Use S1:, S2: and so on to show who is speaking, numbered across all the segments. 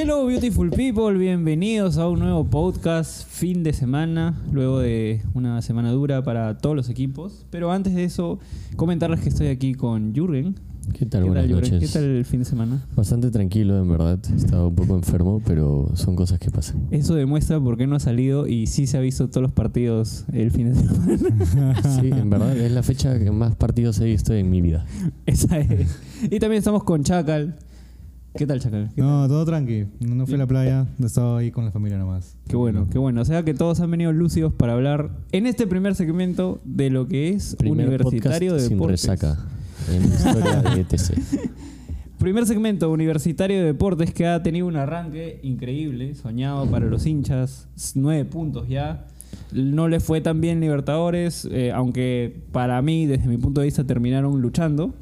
S1: Hello beautiful people, bienvenidos a un nuevo podcast fin de semana, luego de una semana dura para todos los equipos. Pero antes de eso, comentarles que estoy aquí con Jürgen.
S2: ¿Qué tal?
S1: ¿Qué
S2: Buenas
S1: tal, Jürgen?
S2: noches.
S1: ¿Qué tal el fin de semana?
S2: Bastante tranquilo, en verdad. Estaba un poco enfermo, pero son cosas que pasan.
S1: Eso demuestra por qué no ha salido y sí se ha visto todos los partidos el fin de semana.
S2: Sí, en verdad es la fecha que más partidos he visto en mi vida.
S1: Esa es. Y también estamos con Chacal. ¿Qué tal, Chacal? ¿Qué,
S3: No, todo tranqui. No no fui a la playa, he estado ahí con la familia nomás.
S1: qué bueno, qué bueno. O sea que todos han venido lúcidos para hablar en este primer segmento de lo que es
S2: Primer
S1: Universitario de
S2: sin
S1: Deportes.
S2: resaca en la historia de ETC.
S1: Primer segmento, Universitario de Deportes, que ha tenido un arranque increíble, soñado para los hinchas, nueve puntos ya. No le fue tan bien Libertadores, eh, aunque para mí, desde mi punto de vista, terminaron luchando.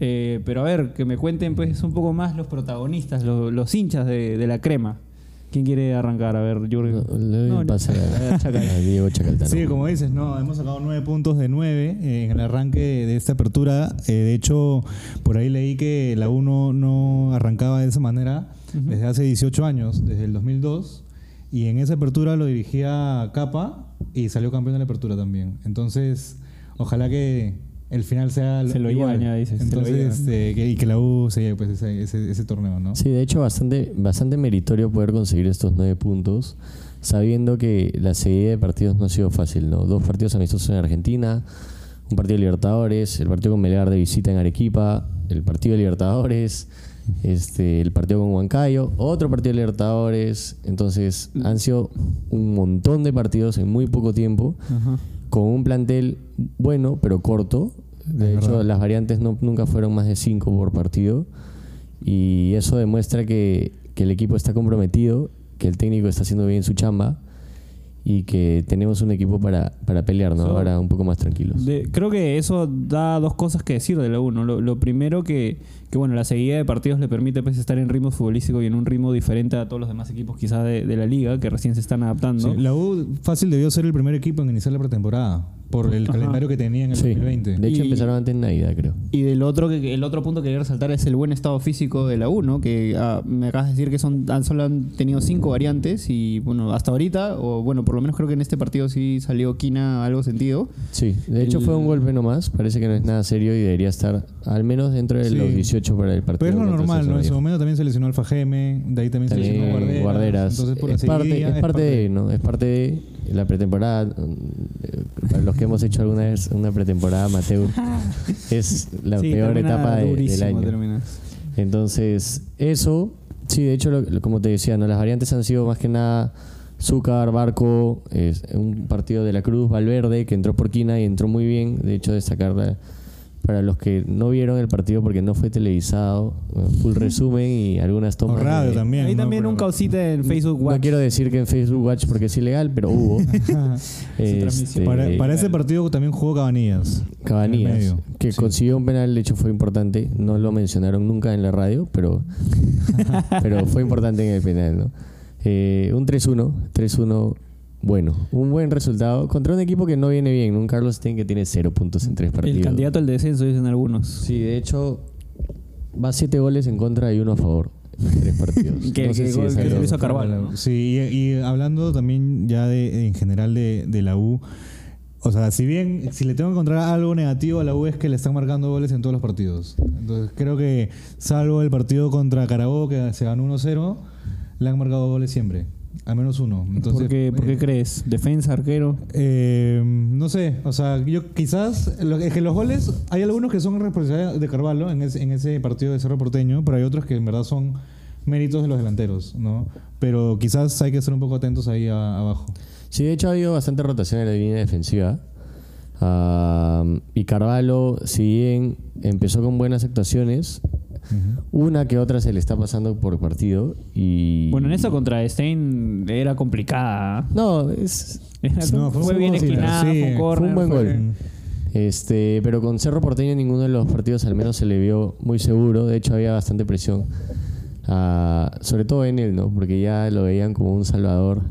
S1: Eh, pero a ver, que me cuenten pues un poco más los protagonistas, lo- los, hinchas de, de la crema. ¿Quién quiere arrancar? A ver, Jürgen.
S2: No, le doy
S1: No,
S2: el pase
S1: a
S2: a,
S1: Chacal.
S2: a Diego Chacaltano.
S3: Sí, como dices, no, hemos sacado nueve puntos de nueve eh, en el arranque de esta apertura. Eh, de hecho, por ahí leí que la 1 no arrancaba de esa manera
S1: Ujú.
S3: desde hace 18 años, desde el 2002. Y en esa apertura lo dirigía Capa y salió campeón de la apertura también. Entonces, ojalá que el final sea
S1: Se lo
S3: igual.
S1: llevan ya, dices, se lo
S3: Entonces, este, que- y que la U se lleve pues, ese, ese- ese torneo, ¿no?
S2: Sí, de hecho, bastante, bastante meritorio poder conseguir estos nueve puntos, sabiendo que la seguida de partidos no ha sido fácil, ¿no? Dos partidos amistosos en Argentina, un partido de Libertadores, el partido con Melgar de visita en Arequipa, el partido de Libertadores, este, el partido con Huancayo, otro partido de Libertadores. Entonces, han sido un montón de partidos en muy poco tiempo,
S1: Ajá.
S2: Con un plantel bueno, pero corto. De
S3: Es
S2: hecho,
S3: verdad.
S2: las variantes no, nunca fueron más de cinco por partido. Y eso demuestra que, que el equipo está comprometido, que el técnico está haciendo bien su chamba y que tenemos un equipo para, para pelear, ¿no?
S1: So-
S2: Ahora un poco más tranquilos.
S1: De- creo que eso da dos cosas que decir de la 1. Lo, lo primero que, que, bueno, la seguida de partidos le permite pues, estar en ritmo futbolístico y en un ritmo diferente a todos los demás equipos quizás de, de la liga que recién se están adaptando.
S3: Sí, la U fácil debió ser el primer equipo en iniciar la pretemporada por el
S1: Ajá.
S3: calendario que tenía en el
S2: Sí.
S3: 2020.
S2: De hecho,
S1: Y-
S2: empezaron antes de Navidad, creo.
S1: Y del otro que, el otro punto que quería resaltar es el buen estado físico de la U, ¿no? Que ah, me acabas de decir que son han- solo han tenido cinco variantes y bueno, hasta ahorita, o bueno, por lo menos creo que en este partido sí salió Quina algo sentido.
S2: Sí, de hecho
S1: El-
S2: fue un golpe nomás. Parece que no es nada serio y debería estar al menos dentro de
S3: Sí.
S2: los 18 para el partido.
S3: Pero es lo normal, ¿no? En su momento también se lesionó Alfa Geme, de ahí también, se
S2: También
S3: lesionó Guarderas.
S2: guarderas.
S3: Entonces, por
S2: es, parte,
S3: seguidilla,
S2: es parte de, ¿no? Es parte de la pretemporada. eh, Para los que hemos hecho alguna vez una pretemporada amateur, es la
S1: Sí,
S2: peor etapa de- del año.
S1: termina.
S2: Entonces, eso, sí, de hecho, lo- lo- como te decía, ¿no? las variantes han sido más que nada Zúcar, Barco, es un partido de la Cruz, Valverde, que entró por Quina y entró muy bien. De hecho, destacar la- para los que no vieron el partido porque no fue televisado, eh, full resumen y algunas
S3: O
S2: tomas.
S3: radio
S2: de-
S3: también.
S1: Ahí
S3: ¿no?
S1: también
S3: Pero-
S1: un causita en Facebook
S2: No
S1: Watch.
S2: quiero decir que en Facebook Watch porque es ilegal, pero hubo. Este.
S3: Para, para ese partido también jugó Cabanillas.
S2: Cabanillas, que
S3: Sí.
S2: consiguió un penal, de hecho fue importante. No lo mencionaron nunca en la radio, pero, pero fue importante en el penal, ¿no? Eh, un 3-1, 3-1, bueno, un buen resultado contra un equipo que no viene bien, un Carlos Stein que tiene cero puntos en tres partidos.
S1: El candidato al descenso, dicen algunos.
S2: Sí, de hecho, va siete goles en contra y uno a favor en tres partidos.
S1: Que-
S2: No sé
S1: que
S2: si
S1: gol
S2: es
S1: que
S2: algo-
S1: lo hizo Carvalho, ¿no?
S3: Sí, y, y hablando también ya de, en general de, de la U, o sea, si bien, si le tengo que encontrar algo negativo a la U es que le están marcando goles en todos los partidos. Entonces creo que, salvo el partido contra Carabobo, que se ganó 1-0, le han marcado goles siempre. Al menos uno. Entonces,
S1: ¿Por, qué, por qué
S3: eh,
S1: crees? ¿Defensa, arquero?
S3: Eh, no sé, o sea, yo quizás lo- es que los goles, hay algunos que son responsabilidad de Carvalho en ese, en ese partido de Cerro Porteño, pero hay otros que en verdad son méritos de los delanteros, ¿no? Pero quizás hay que estar un poco atentos ahí a- abajo.
S2: Sí, de hecho ha habido bastante rotación en la línea defensiva. Ah, y Carvalho, si bien empezó con buenas actuaciones, una que otra se le está pasando por partido. Y
S1: Bueno, en eso contra Stein era complicada. ¿ah?
S2: No, es,
S1: Era-
S3: No,
S1: fue, bien
S3: buen gol,
S1: esquinada,
S3: sí,
S1: fue un
S3: fue
S1: córner,
S2: un buen
S1: fue-
S2: gol. este, pero con Cerro Porteño en ninguno de los partidos al menos se le vio muy seguro. De hecho, había bastante presión. Ah, sobre todo en él, ¿no? Porque ya lo veían como un salvador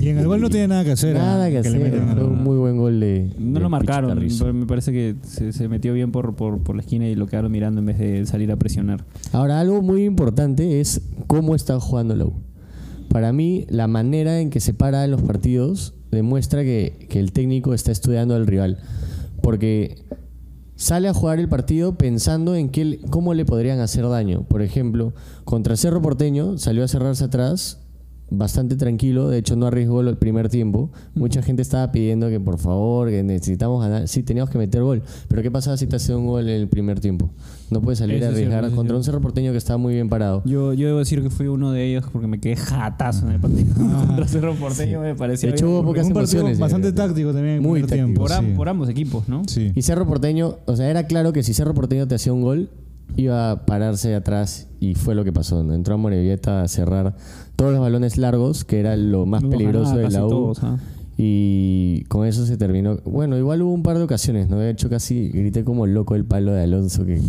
S3: Y en el gol no tiene nada que hacer.
S2: Nada
S3: ah,
S2: que, hacer. Fue un muy buen gol de.
S1: No
S2: de
S1: lo marcaron,
S2: Carrizo.
S1: me parece que se, se metió bien por, por, por la esquina y lo quedaron mirando en vez de salir a presionar.
S2: Ahora, algo muy importante es cómo está jugando la U. Para mí, la manera en que se para en los partidos demuestra que, que el técnico está estudiando al rival. Porque sale a jugar el partido pensando en qué, cómo le podrían hacer daño. Por ejemplo, contra Cerro Porteño salió a cerrarse atrás bastante tranquilo, de hecho no arriesgó el primer tiempo. Mucha gente estaba pidiendo que por favor, que necesitamos ganar. Sí, teníamos que meter gol, pero ¿qué pasaba si te hace un gol en el primer tiempo? No puedes salir a
S1: cierto,
S2: arriesgar contra un. Cerro Porteño que estaba muy bien parado.
S1: Yo, yo debo decir que fui uno de ellos porque me quedé jatazo en el partido contra Cerro Porteño, me parecía
S2: De hecho,
S1: bien.
S2: hubo pocas
S3: un partido bastante táctico también. en
S2: Muy
S3: primer
S2: táctico.
S3: tiempo,
S1: por, am-
S3: sí.
S1: por ambos equipos, ¿no?
S3: Sí.
S2: Y Cerro Porteño, o sea, era claro que si Cerro Porteño te hacía un gol, iba a pararse atrás y fue lo que pasó. ¿no? Entró a Morevieta a cerrar todos los balones largos, que era lo más peligroso
S1: ganaba
S2: de la U.
S1: todos.
S2: Y con eso se terminó. Bueno, igual hubo un par de ocasiones, ¿no? De hecho, casi grité como loco el palo de Alonso, que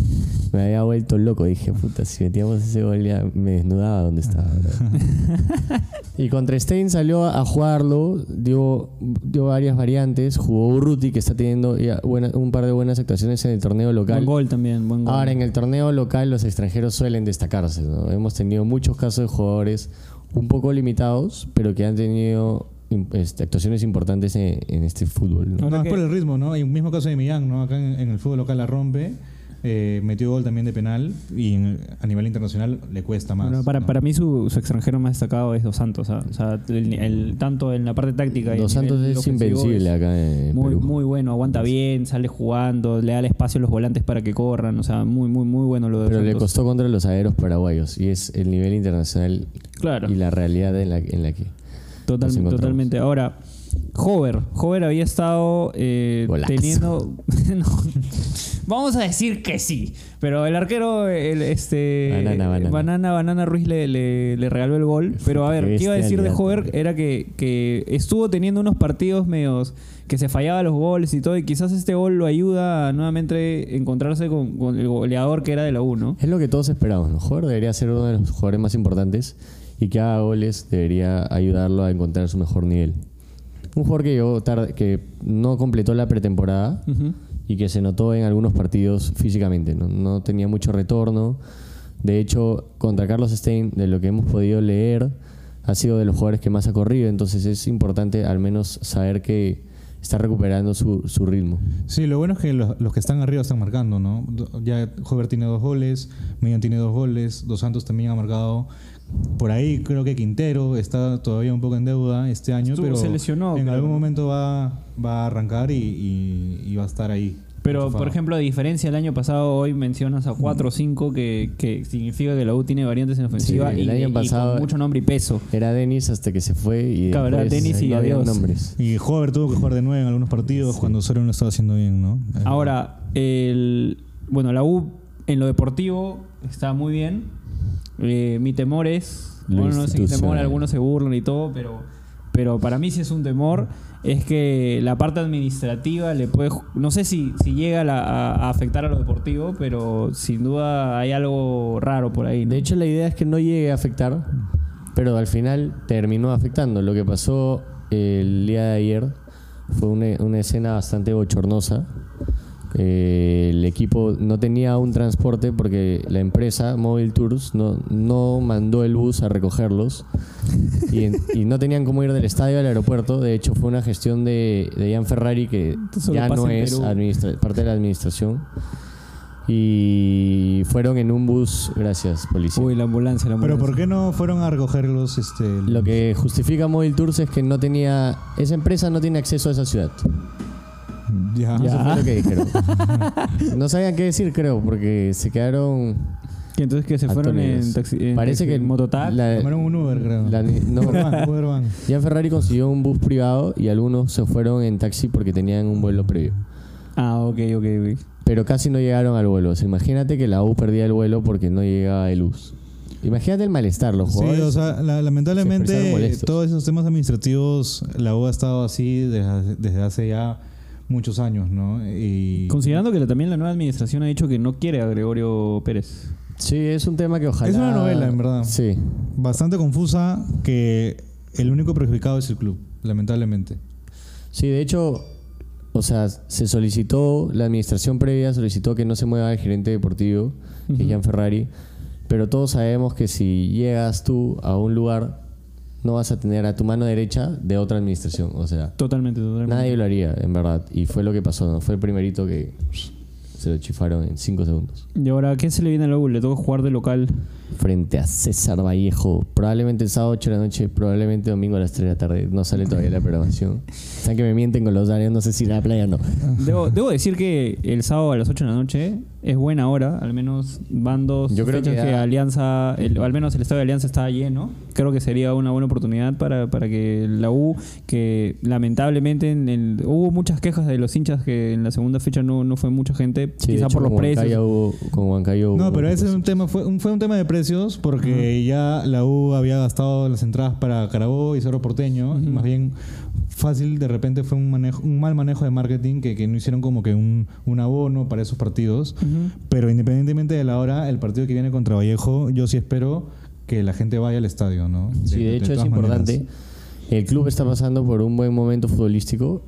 S2: me había vuelto loco. Dije, puta, si metíamos ese gol ya me desnudaba donde estaba. y contra Stein salió a jugarlo, dio, dio varias variantes. Jugó Urruti, que está teniendo buena- un par de buenas actuaciones en el torneo local.
S1: Buen gol también, buen gol.
S2: Ahora, en el torneo local los extranjeros suelen destacarse. ¿no? Hemos tenido muchos casos de jugadores un poco limitados, pero que han tenido este, actuaciones importantes en, en este fútbol. ¿no?
S1: Ahora
S3: No, es
S1: que-
S3: por el ritmo, ¿no? Hay un mismo caso de Millán, ¿no? Acá en, en el fútbol local la rompe, eh, metió gol también de penal y en- a nivel internacional le cuesta más.
S1: Bueno, para,
S3: ¿no?
S1: para mí su, su extranjero más destacado es Dos Santos. ah. O sea, el- el- tanto en la parte táctica
S2: Dos Santos es invencible
S1: es
S2: acá en
S1: Muy,
S2: Perú.
S1: muy bueno, aguanta bien, sale jugando, le da el espacio a los volantes para que corran. O sea, muy, muy, muy bueno lo de
S2: pero le costó contra los aeros paraguayos y es el nivel internacional
S1: Claro.
S2: y la realidad en la, en la que
S1: Total- totalmente. Ahora, Hover. Hover había estado eh, teniendo. No. Vamos a decir que sí. Pero el arquero, el, este.
S2: Banana, banana.
S1: Banana, Banana Ruiz le, le- le regaló el gol. Pero a ver,
S2: Qué
S1: ¿qué iba a decir de. Hover? Era que, que estuvo teniendo unos partidos medios que se fallaba los goles y todo. Y quizás este gol lo ayuda a nuevamente encontrarse con, con el goleador que era de la U, ¿no?
S2: Es lo que todos esperamos. ¿no? Joder debería ser uno de los jugadores más importantes y que haga goles debería ayudarlo a encontrar su mejor nivel. Un jugador que llegó tarde, que no completó la pretemporada y que se notó en algunos partidos físicamente. No, No tenía mucho retorno. De hecho, contra Carlos Stein, de lo que hemos podido leer, ha sido de los jugadores que más ha corrido. Entonces es importante al menos saber que está recuperando su, su ritmo.
S3: Sí, lo bueno es que los, los que están arriba están marcando, ¿no? Ya Hover tiene dos goles, Millán tiene dos goles, Dos Santos también ha marcado. Por ahí creo que Quintero está todavía un poco en deuda este año,
S1: Estuvo-
S3: pero
S1: se lesionó,
S3: en algún momento va, va a arrancar y, y- y va a estar ahí.
S1: Pero, por ejemplo, a diferencia del año pasado, hoy mencionas a 4 o 5 que, que significa que la U tiene variantes en ofensiva
S2: Sí, el
S1: y,
S2: año
S1: y
S2: pasado-
S1: con mucho nombre y peso.
S2: Era Denis hasta que se fue y
S1: Claro, era Denis y adiós.
S2: nombres.
S3: Y Hover tuvo que jugar de nuevo en algunos partidos cuando Osorio no lo estaba haciendo bien, ¿no?
S1: Ahora, el, bueno, la U en lo deportivo está muy bien. Eh, mi temor es, bueno, no sé qué temor, algunos se burlan y todo, pero, pero para mí sí es un temor. Es que la parte administrativa le puede, no sé si, si llega a, la- a- a afectar a lo deportivo, pero sin duda hay algo raro por ahí. ¿no?
S2: De hecho, la idea es que no llegue a afectar, pero al final terminó afectando. Lo que pasó el día de ayer fue una, una escena bastante bochornosa. Eh, el equipo no tenía un transporte porque la empresa Mobile Tours no, no mandó el bus a recogerlos y, en- y no tenían cómo ir del estadio al aeropuerto. De hecho, fue una gestión de, de Ian Ferrari que ya no es parte de la administración. Y fueron en un bus, gracias, policía.
S1: Uy, la ambulancia, la
S3: Pero
S1: ambulancia.
S3: ¿por qué no fueron a recogerlos? Este,
S2: Lo que justifica Mobile Tours es que no tenía. Esa empresa no tiene acceso a esa ciudad.
S3: Ya.
S1: Ya.
S2: Eso fue lo que dijeron. no sabían qué decir, creo, porque se quedaron.
S1: Que entonces que se fueron en taxi, en
S2: Parece
S1: taxi-
S2: que
S1: en mototaxi.
S3: Tomaron un Uber, creo.
S2: la- no,
S3: Uber.
S2: Ian Ferrari consiguió un bus privado y algunos se fueron en taxi porque tenían un vuelo previo.
S1: Ah, ok, ok, ok.
S2: Pero casi no llegaron al vuelo. O sea, imagínate que la U perdía el vuelo porque no llegaba el bus. Imagínate el malestar, los
S3: Sí,
S2: jugadores.
S3: o sea, la-
S2: se
S3: lamentablemente
S2: molestos.
S3: todos esos temas administrativos, la U ha estado así desde, desde hace ya muchos años, ¿no? Y
S1: Considerando que la- también la nueva administración ha dicho que no quiere a Gregorio Pérez.
S2: Sí, es un tema que ojalá.
S3: Es una novela, en verdad.
S2: Sí.
S3: bastante confusa que el único perjudicado es el club, lamentablemente.
S2: Sí, de hecho, o sea, se solicitó, la administración previa solicitó que no se mueva el gerente deportivo, que es Jan Ferrari, pero todos sabemos que si llegas tú a un lugar, no vas a tener a tu mano derecha de otra administración, o sea,
S1: Totalmente, totalmente.
S2: nadie lo haría, en verdad, y fue lo que pasó, ¿no? Fue el primerito que se lo chifaron en 5 segundos.
S1: Y ahora, ¿qué se le viene a la U? Le toca jugar de local.
S2: Frente a César Vallejo, probablemente el sábado 8 de la noche, probablemente domingo a las 3 de la tarde, no sale todavía la programación. Saben que me mienten con los horarios, no sé si ir a la playa o no.
S1: Debo, debo decir que el sábado a las 8 de la noche es buena hora, al menos van dos
S2: Yo creo
S1: fechas
S2: que
S1: que, Alianza, el- o al menos el estadio de Alianza está lleno. Creo que sería una buena oportunidad para, para que la U, que lamentablemente en el- hubo muchas quejas de los hinchas que en la segunda fecha no, no fue mucha gente,
S2: Sí,
S1: quizá
S2: hecho,
S1: por los precios.
S2: hubo- con Huancayo
S3: No, pero ese es un tema, fue un, fue un tema de precios porque ya la U había gastado las entradas para Carabobo y Cerro Porteño. y más bien fácil, de repente fue un manejo, un mal manejo de marketing que, que no hicieron como que un, un abono para esos partidos. Pero independientemente de la hora, el partido que viene contra Vallejo, yo sí espero que la gente vaya al estadio, ¿no?
S2: Sí, de, hecho es importante.
S3: maneras.
S2: El club está pasando por un buen momento futbolístico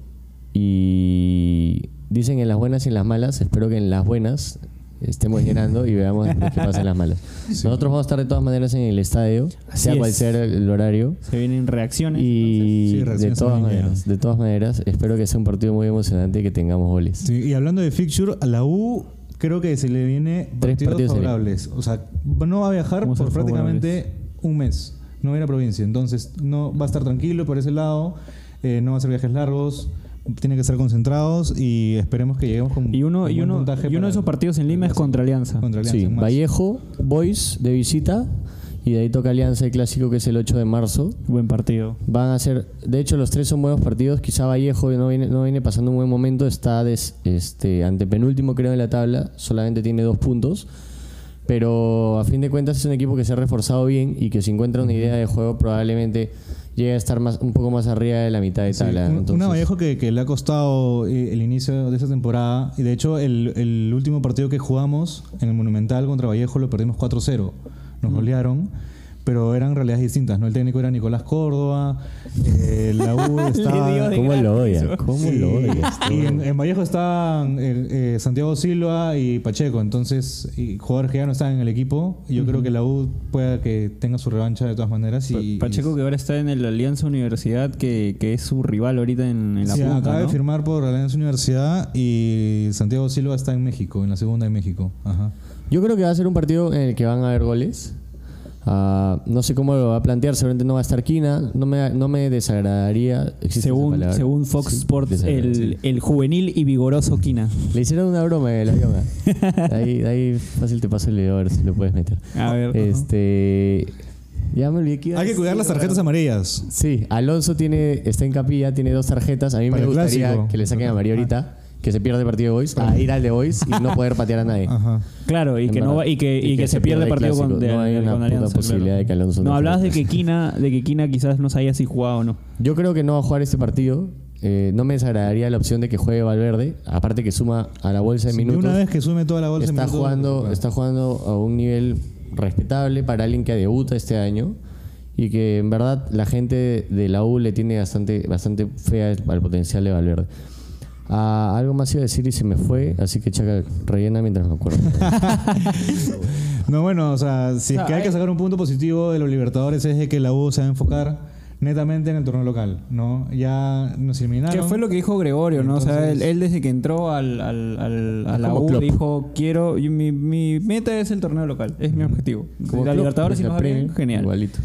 S2: y dicen en las buenas y en las malas. Espero que en las buenas estemos llenando y veamos qué pasa en las malas. Nosotros vamos a estar de todas maneras en el estadio,
S1: Así
S2: sea
S1: es.
S2: cual sea el horario.
S1: Se vienen reacciones.
S2: Y
S3: Sí,
S2: de todas maneras, de todas maneras, espero que sea un partido muy emocionante y que tengamos goles.
S3: Sí, y hablando de fixture, a la U creo que se le viene
S2: Tres
S3: partidos, favorables. O sea, no va a viajar
S1: ¿Cómo
S3: por prácticamente un mes. No va a ir a provincia. Entonces, no va a estar tranquilo por ese lado. eh, no va a hacer viajes largos. Tiene que estar concentrados y esperemos que lleguemos con
S1: Y uno,
S3: con
S1: y
S3: buen
S1: uno,
S3: puntaje
S1: y uno
S3: para
S1: de esos partidos en Lima es contra Alianza.
S3: contra Alianza.
S2: Sí. Vallejo, Boys de visita y de ahí toca Alianza el clásico que es el 8 de marzo.
S1: Buen partido.
S2: Van a ser, de hecho los tres son buenos partidos, quizá Vallejo no viene, no viene pasando un buen momento, está des- este, antepenúltimo creo en la tabla, solamente tiene dos puntos, pero a fin de cuentas es un equipo que se ha reforzado bien y que si encuentra una idea de juego probablemente llegue a estar más, un poco más arriba de la mitad de
S3: Sí,
S2: tabla.
S3: un-
S2: entonces-
S3: una Vallejo que, que le ha costado eh, el inicio de esa temporada. Y de hecho, el, el último partido que jugamos en el Monumental contra Vallejo lo perdimos 4-0. Nos golearon. Pero eran realidades distintas, ¿no? El técnico era Nicolás Córdoba, eh, la U estaba...
S2: ¿Cómo lo
S1: gratis,
S2: odia?
S1: eso.
S2: ¿Cómo
S3: Sí,
S2: lo odia?
S3: y en, en Vallejo estaban eh, eh, Santiago Silva y Pacheco, entonces y jugadores que ya no están en el equipo. Yo creo que la U pueda que tenga su revancha de todas maneras. Y,
S1: Pa- Pacheco que ahora está en el Alianza Universidad, que, que es su rival ahorita en, en la
S3: Sí,
S1: punta,
S3: acaba de firmar por Alianza Universidad y Santiago Silva está en México, en la segunda de México. Ajá.
S2: Yo creo que va a ser un partido en el que van a haber goles. Ah, no sé cómo lo va a plantear, seguramente no va a estar Quina, no me, no me desagradaría. ¿existe esa
S1: Según, según Fox
S2: Sí,
S1: Sports, el, el juvenil y vigoroso Quina.
S2: Le hicieron una broma de la yoga. ahí, ahí fácil te paso el video a ver si lo puedes meter.
S1: A ver.
S2: Este. Ya me olvidé que iba a
S3: Hay que
S2: decir,
S3: cuidar las tarjetas amarillas.
S2: Sí, Alonso tiene, está en capilla, tiene dos tarjetas. A mí
S3: Para
S2: me gustaría
S3: clásico.
S2: que le saquen a María ahorita, que se pierde el partido de Boys, a ir al de Boys y no poder patear a nadie.
S3: Ajá.
S1: Claro, y que, no
S2: verdad.
S1: y que, y que se, pierde el partido
S2: clásico.
S1: con, de-
S2: No hay una
S1: con
S2: puta
S1: Alianza.
S2: posibilidad
S1: claro.
S2: de que Alonso
S1: no,
S2: no
S1: hablabas de que, Quina, de que Quina quizás no sabía si jugaba o no.
S2: Yo creo que no va a jugar este partido. Eh, no me desagradaría la opción de que juegue Valverde, aparte que suma a la bolsa de
S3: de
S2: minutos.
S3: una vez que sume toda la bolsa de
S2: está
S3: minutos,
S2: jugando,
S3: claro.
S2: está jugando a un nivel respetable para alguien que debuta este año y que en verdad la gente de la U le tiene bastante, bastante fe al, al potencial de Valverde. Ah, algo más iba a decir y se me fue, así que Chaca, rellena mientras me acuerdo.
S3: No, bueno, o sea, si
S1: O sea,
S3: es que hay
S1: hay-
S3: que sacar un punto positivo de los Libertadores es de que la U se va a enfocar netamente en el torneo local, ¿no? Ya nos eliminaron.
S1: Que fue lo que dijo Gregorio, ¿no? o sea, él, él desde que entró al, al- al- a la U
S2: Klopp.
S1: dijo, quiero, y mi, mi meta es el torneo local, es mi objetivo.
S2: Como
S1: la Libertadores si nos
S2: Premier,
S1: genial.
S2: Igualito.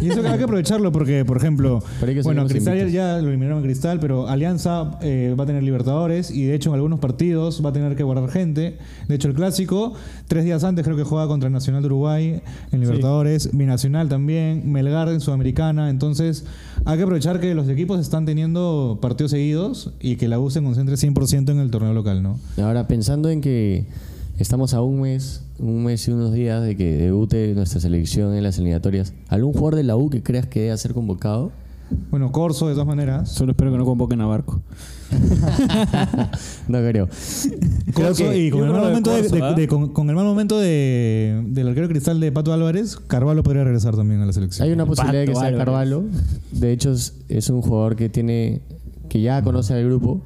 S3: Y eso que hay que aprovecharlo porque, por ejemplo, bueno, Cristal ya, lo eliminaron en Cristal, pero Alianza eh, va a tener Libertadores y de hecho en algunos partidos va a tener que guardar gente. De hecho, el clásico, tres días antes creo que juega contra el Nacional de Uruguay en Libertadores, Binacional también, Melgar en Sudamericana. Entonces, hay que aprovechar que los equipos están teniendo partidos seguidos y que la U se concentre 100% en el torneo local, ¿no?
S2: Ahora, pensando en que estamos a un mes, un mes y unos días de que debute nuestra selección en las eliminatorias, ¿algún jugador de la U que creas que deba ser convocado?
S3: Bueno, Corso, de todas maneras.
S1: Solo espero que no convoquen a Barco.
S2: No creo. Creo
S3: Corso,
S2: que-
S3: y con el, mal momento de, de- de- con, con el mal momento de, del arquero cristal de Pato Álvarez, Carvalho podría regresar también a la selección.
S2: Hay una posibilidad de que sea
S1: Álvarez.
S2: Carvalho. De hecho, es, es un jugador que tiene que ya conoce al grupo,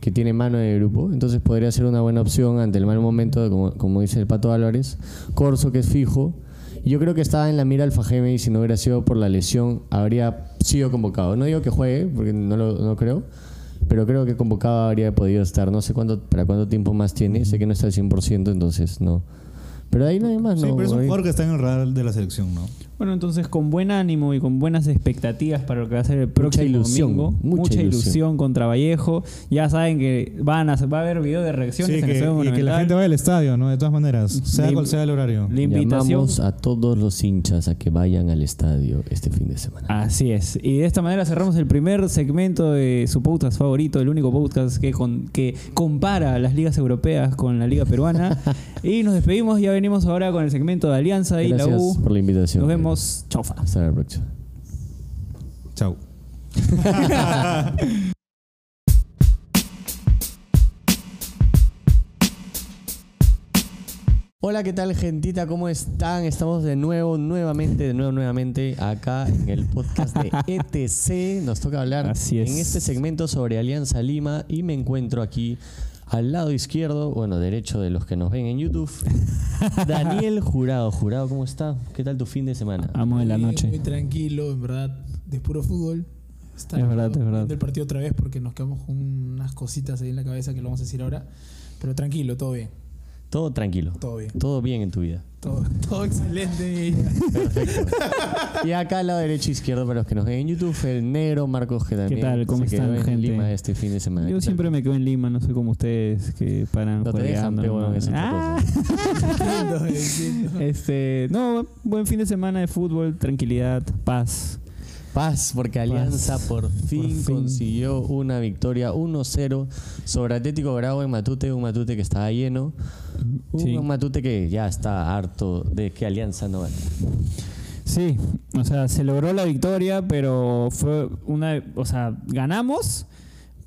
S2: que tiene mano en el grupo. Entonces podría ser una buena opción ante el mal momento, de, como, como dice el Pato Álvarez. Corso, que es fijo. Yo creo que estaba en la mira Alfa Geme y si no hubiera sido por la lesión, habría sido convocado. No digo que juegue, porque no lo no creo. Pero creo que convocado habría podido estar. No sé cuánto, para cuánto tiempo más tiene. Sé que no está al 100%, entonces no. Pero ahí nadie más,
S3: Sí,
S2: ¿no?
S3: pero es un jugador que está en el radar de la selección, ¿no?
S1: Bueno, entonces con buen ánimo y con buenas expectativas para lo que va a ser el próximo
S2: ilusión,
S1: domingo,
S2: mucha
S1: mucha,
S2: ilusión.
S1: ilusión. contra Vallejo. Ya saben que van a, va a haber video de reacciones
S3: Sí,
S1: en el
S3: que,
S1: Estadio
S3: y que la gente vaya al estadio, ¿no? De todas maneras, sea
S1: La
S3: cual sea el horario.
S1: La invitación.
S2: Llamamos a todos los hinchas a que vayan al estadio este fin de semana.
S1: Así es. Y de esta manera cerramos el primer segmento de su podcast favorito, el único podcast que, con- que compara las ligas europeas con la liga peruana. y nos despedimos, ya venimos ahora con el segmento de Alianza y la
S2: Gracias
S1: U.
S2: por la invitación.
S1: Nos vemos. Chaufa.
S2: Hasta la próxima.
S3: Chau.
S2: Hola, ¿qué tal, gentita? ¿Cómo están? Estamos de nuevo, nuevamente, de nuevo, nuevamente acá en el podcast de ETC. Nos toca hablar
S1: Así es.
S2: en este segmento sobre Alianza Lima y me encuentro aquí al lado izquierdo, bueno, derecho de los que nos ven en YouTube, Daniel Jurado. Jurado, ¿cómo está? ¿Qué tal tu fin de semana?
S1: Amo de la
S4: Muy-
S1: noche.
S4: Muy tranquilo, en verdad, de puro fútbol. Está
S1: Es verdad, es verdad.
S4: el partido otra vez porque nos quedamos con unas cositas ahí en la cabeza que lo vamos a decir ahora. Pero tranquilo, todo bien.
S2: Todo tranquilo.
S4: Todo bien.
S2: Todo bien en tu vida.
S4: Todo, todo excelente.
S2: Perfecto. Y acá al lado derecho e izquierdo, para los que nos ven en YouTube, el negro Marcos, que también
S1: tal? ¿Cómo
S2: se quedó
S1: están,
S2: en
S1: gente?
S2: Lima este fin de semana. ¿Qué
S1: Yo siempre me quedo en Lima, no soy como ustedes que paran
S2: No te dejan, pero bueno,
S1: ¿no?
S2: es otra
S1: Ah. Este, no, buen fin de semana de fútbol, tranquilidad, paz.
S2: Paz, porque Alianza por fin,
S1: fin.
S2: consiguió una victoria 1-0 sobre Atlético Bravo en Matute, un Matute que estaba lleno. Un. Matute que ya está harto de que Alianza no gane.
S1: Sí, o sea, se logró la victoria, pero fue una, o sea, ganamos,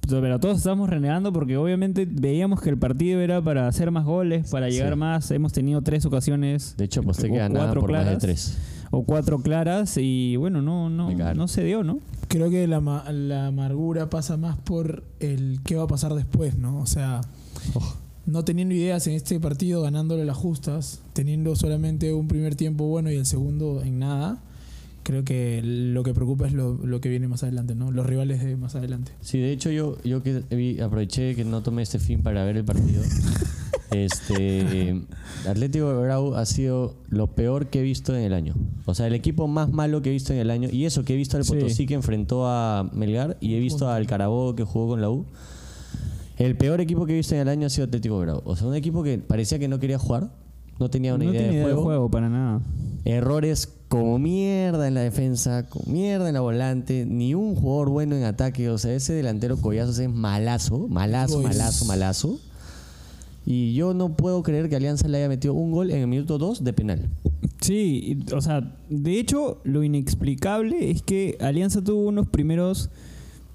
S1: pero todos estábamos renegando porque obviamente veíamos que el partido era para hacer más goles, para llegar
S2: Sí.
S1: más. Hemos tenido tres ocasiones
S2: De hecho, aposté
S1: O
S2: que ganaba
S1: cuatro
S2: por más de
S1: claras.
S2: tres.
S1: O cuatro claras y bueno, no, no, no se dio, ¿no?
S4: Creo que la, la amargura pasa más por el qué va a pasar después, ¿no? O sea,
S2: Oh.
S4: no teniendo ideas en este partido, ganándole las justas, teniendo solamente un primer tiempo bueno y el segundo en nada, creo que lo que preocupa es lo, lo que viene más adelante, ¿no? Los rivales de más adelante.
S2: Sí, de hecho yo, yo que vi- aproveché que no tomé este fin para ver el partido. Este Atlético de Bravo ha sido lo peor que he visto en el año. O sea, el equipo más malo que he visto en el año. Y eso que he visto al
S1: Sí.
S2: Potosí que enfrentó a Melgar y he visto al Carabobo que jugó con la U. El peor equipo que he visto en el año ha sido Atlético de Bravo. O sea, un equipo que parecía que no quería jugar, no tenía una
S1: no
S2: idea, de,
S1: idea
S2: juego.
S1: de juego para nada.
S2: Errores como mierda en la defensa, como mierda en la volante, ni un jugador bueno en ataque. O sea, ese delantero Collazos es malazo, malazo, malazo, malazo. Y yo no puedo creer que Alianza le haya metido un gol en el minuto 2 de penal.
S1: Sí, o sea, de hecho, lo inexplicable es que Alianza tuvo unos primeros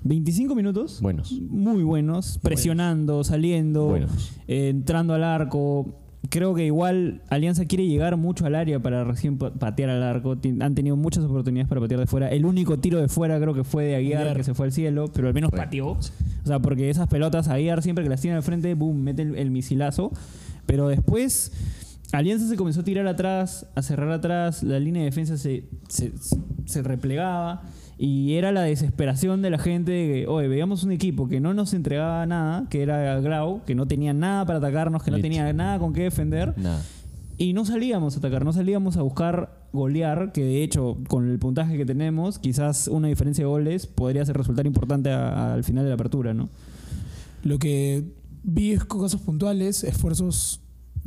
S1: 25 minutos
S2: Buenos.
S1: muy buenos, presionando, saliendo,
S2: Buenos.
S1: eh, entrando al arco. Creo que igual Alianza quiere llegar mucho al área para recién pa- patear al arco. Han tenido muchas oportunidades para patear de fuera. El único tiro de fuera creo que fue de Aguiar,
S4: Aguiar.
S1: que se fue al cielo, pero al menos
S2: Bueno.
S1: pateó. O sea, porque esas pelotas Aguiar siempre que las tiene al frente, boom, mete el, el misilazo. Pero después Alianza se comenzó a tirar atrás, a cerrar atrás, la línea de defensa se, se, se replegaba y era la desesperación de la gente de que, oye, veíamos un equipo que no nos entregaba nada, que era Grau, que no tenía nada para atacarnos, que no tenía nada con qué defender.
S2: Nada.
S1: Y no salíamos a atacar, no salíamos a buscar golear, que de hecho, con el puntaje que tenemos, quizás una diferencia de goles podría ser resultar importante a- a- al final de la apertura, ¿no?
S4: Lo que vi es casos puntuales, esfuerzos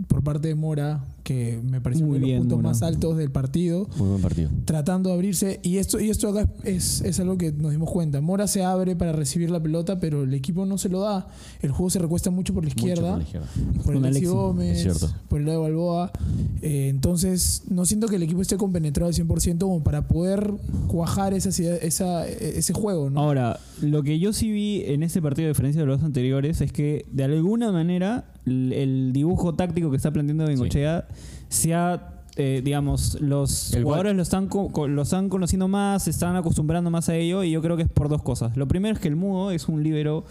S4: por parte de Mora, que me pareció
S1: Muy
S4: uno de
S1: bien,
S4: los puntos
S1: Mora.
S4: más altos del partido,
S2: Muy buen partido.
S4: tratando de abrirse. Y esto, y esto acá es, es algo que nos dimos cuenta. Mora se abre para recibir la pelota, pero el equipo no se lo da. El juego se recuesta mucho por la
S2: Mucho
S4: izquierda.
S2: por la izquierda.
S4: por el Alexi Gómez, por el lado de Balboa. Eh, entonces, no siento que el equipo esté compenetrado al 100% como para poder cuajar esa, esa, ese juego, ¿no?
S1: Ahora, lo que yo sí vi en ese partido, a diferencia de los dos anteriores, es que de alguna manera el, el dibujo táctico que está planteando Bengochea se ha. eh, digamos, los
S2: El
S1: jugadores lo están, lo están conociendo más, se están acostumbrando más a ello y yo creo que es por dos cosas. Lo primero es que el mudo es un líbero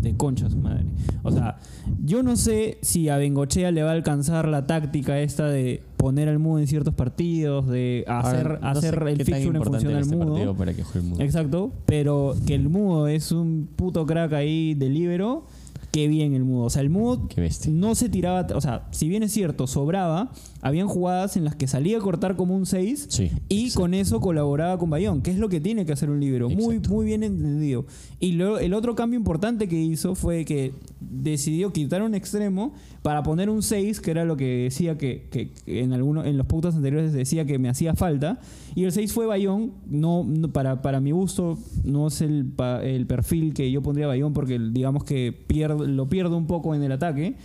S1: de concha, su madre. O sea, yo no sé si a Bengochea le va a alcanzar la táctica esta de poner al mudo en ciertos partidos, de hacer,
S2: no
S1: hacer el fixture en función del
S2: este
S1: mudo.
S2: partido para que juegue el mudo.
S1: Exacto, pero que el mudo es un puto crack ahí de libero, qué bien el mudo. O sea, el mudo no se tiraba, o sea, si bien es cierto, sobraba, habían jugadas en las que salía a cortar como un 6
S2: Sí,
S1: y
S2: exacto.
S1: con eso colaboraba con Bayón, que es lo que tiene que hacer un libero. Muy,
S2: Exacto.
S1: muy bien entendido. Y luego el otro cambio importante que hizo fue que decidió quitar un extremo para poner un 6, que era lo que decía que, en algunos en los puntos anteriores decía que me hacía falta. Y el 6 fue Bayón, no, para, para mi gusto, no es el, el perfil que yo pondría Bayón, porque digamos que pierde, lo pierdo un poco en el ataque.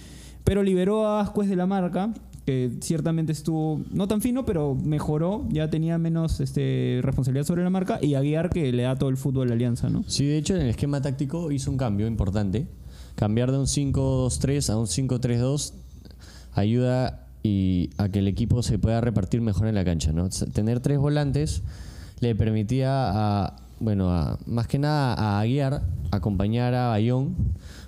S1: Pero liberó a Ascuez de la marca, que ciertamente estuvo no tan fino, pero mejoró, ya tenía menos este, responsabilidad sobre la marca, y a Guiar que le da todo el fútbol a la Alianza, ¿no?
S2: Sí, de hecho en el esquema táctico hizo un cambio importante. Cambiar de un 5-2-3 a un 5-3-2 ayuda y a que el equipo se pueda repartir mejor en la cancha. ¿no? Tener tres volantes le permitía a, bueno, a- más que nada a Aguiar acompañar a Bayón,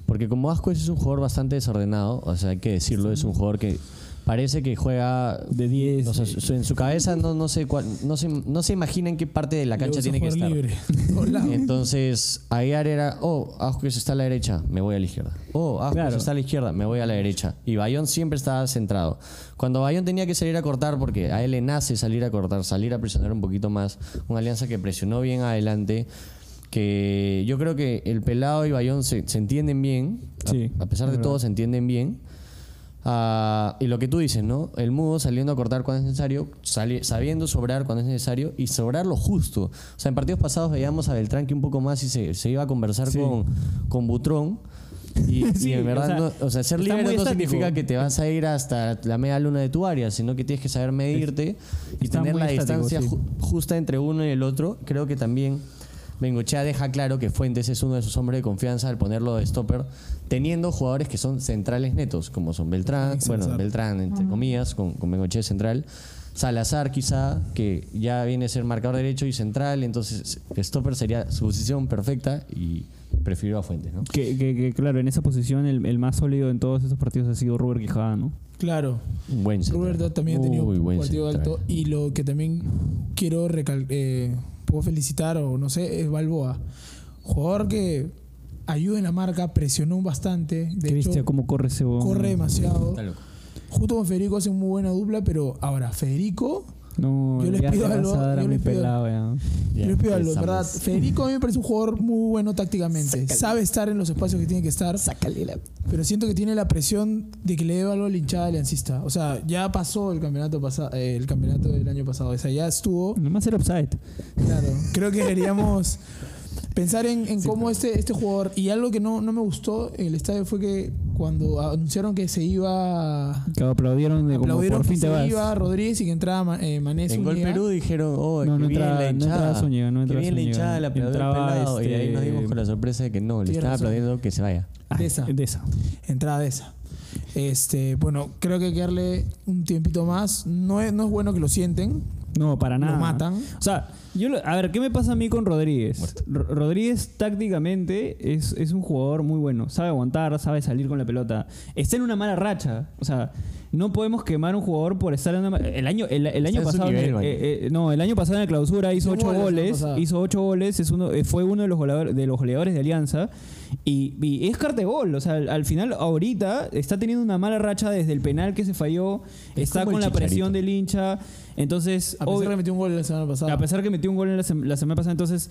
S2: porque como Ascuez es un jugador bastante desordenado, o sea, hay que decirlo, es un jugador que parece que juega
S1: De 10.
S2: o sea, su- en su cabeza no, no, sé cuál- no, se, no se imagina en qué parte de la cancha tiene que estar. Entonces, Aguiar era, oh, Ascuez está a la derecha, me voy a la izquierda. Oh, Ascuez
S1: Claro.
S2: está a la izquierda, me voy a la derecha. Y Bayón siempre estaba centrado. Cuando Bayón tenía que salir a cortar, porque a él le nace salir a cortar, salir a presionar un poquito más, una alianza que presionó bien adelante, que yo creo que el pelado y Bayón se, se entienden bien,
S1: Sí,
S2: a, pesar de todo se entienden bien. Ah, y lo que tú dices, ¿no? El mudo saliendo a cortar cuando es necesario, sali- sabiendo sobrar cuando es necesario y sobrar lo justo. O sea, en partidos pasados veíamos a Beltrán que un poco más y se, se iba a conversar
S1: Sí.
S2: con, con Butrón. Y,
S1: Sí,
S2: y en
S1: o
S2: verdad,
S1: sea,
S2: no- o sea, ser
S1: está
S2: libre no
S1: estático.
S2: significa que te vas a ir hasta la media luna de tu área, sino que tienes que saber medirte y tener la
S1: estático,
S2: distancia
S1: sí.
S2: ju- justa entre uno y el otro. Creo que también Bengochea deja claro que Fuentes es uno de sus hombres de confianza al ponerlo de stopper, teniendo jugadores que son centrales netos, como son Beltrán, bueno. Beltrán entre comillas, con, con Bengochea central. Salazar quizá, que ya viene a ser marcador derecho y central, entonces stopper sería su posición perfecta y prefirió a Fuentes, ¿no?
S1: Que, que- que, claro, en esa posición el, el más sólido en todos esos partidos ha sido Robert Quijada, ¿no?
S4: Claro.
S2: Un buen.
S4: Roberto también ha tenido
S2: Muy
S4: un
S2: buen
S4: partido
S2: central.
S4: alto. Y lo que también quiero recal eh, puedo felicitar o no sé, es Balboa. Jugador que ayuda en la marca, presionó bastante. De
S1: Qué
S4: hecho,
S1: bestia cómo corre ese
S4: corre demasiado. Justo con Federico hacen muy buena dupla, pero ahora, Federico,
S1: No,
S4: Yo les pido algo,
S1: a dar a
S4: yo les pido-
S1: pelado. Ya,
S4: yo les pido algo. ¿verdad? Federico a mí me parece un jugador muy bueno tácticamente. Sabe estar en los espacios que tiene que estar. Pero siento que tiene la presión de que le deba algo a la hinchada aliancista. O sea, ya pasó el campeonato pasado, el campeonato del año pasado. O sea, ya estuvo.
S1: Nomás era offside.
S4: Claro. Creo que deberíamos pensar en, en cómo este, este jugador. Y algo que no, no me gustó en el estadio fue que cuando anunciaron que se iba.
S1: Que aplaudieron de como
S4: Aplaudieron
S1: por
S4: que
S1: fin te
S4: se
S1: vas.
S4: iba Rodríguez y que entraba eh, Mané
S2: En Gol. Perú dijeron, oh,
S1: No, no
S2: bien
S1: entraba-
S2: la
S1: no
S2: hinchada.
S1: entraba Zúñiga, no
S2: qué
S1: entraba
S2: bien la hinchada,
S1: Entraba,
S2: pelado. Y ahí
S1: este,
S2: nos dimos con la sorpresa de que no, le estaba
S4: razón.
S2: aplaudiendo que se vaya.
S1: Ah,
S4: De esa.
S1: De esa.
S4: entrada de esa. Este, bueno, creo que hay que darle un tiempito más. No es, no es bueno que lo sienten.
S1: No, para
S4: Lo
S1: nada.
S4: matan.
S1: O sea, yo lo- a ver, ¿qué me pasa a mí con Rodríguez? Ro- Rodríguez tácticamente es, es un jugador muy bueno. Sabe aguantar, sabe salir con la pelota. Está en una mala racha. O sea, no podemos quemar un jugador por estar en una El año, el, el año pasado. en el- eh, eh, no, el año pasado en la clausura hizo ocho
S4: goles.
S1: Hizo ocho goles. Es uno, eh, fue uno de los goleadores, de los goleadores de Alianza. Y, y es cartegol. O sea, al, al final, ahorita está teniendo una mala racha desde el penal que se falló.
S2: Es
S1: está con la presión del hincha. Entonces,
S4: A pesar
S1: obvio-
S4: de que metió un gol la semana pasada.
S1: a pesar que metió un gol en la, sem- la semana pasada, entonces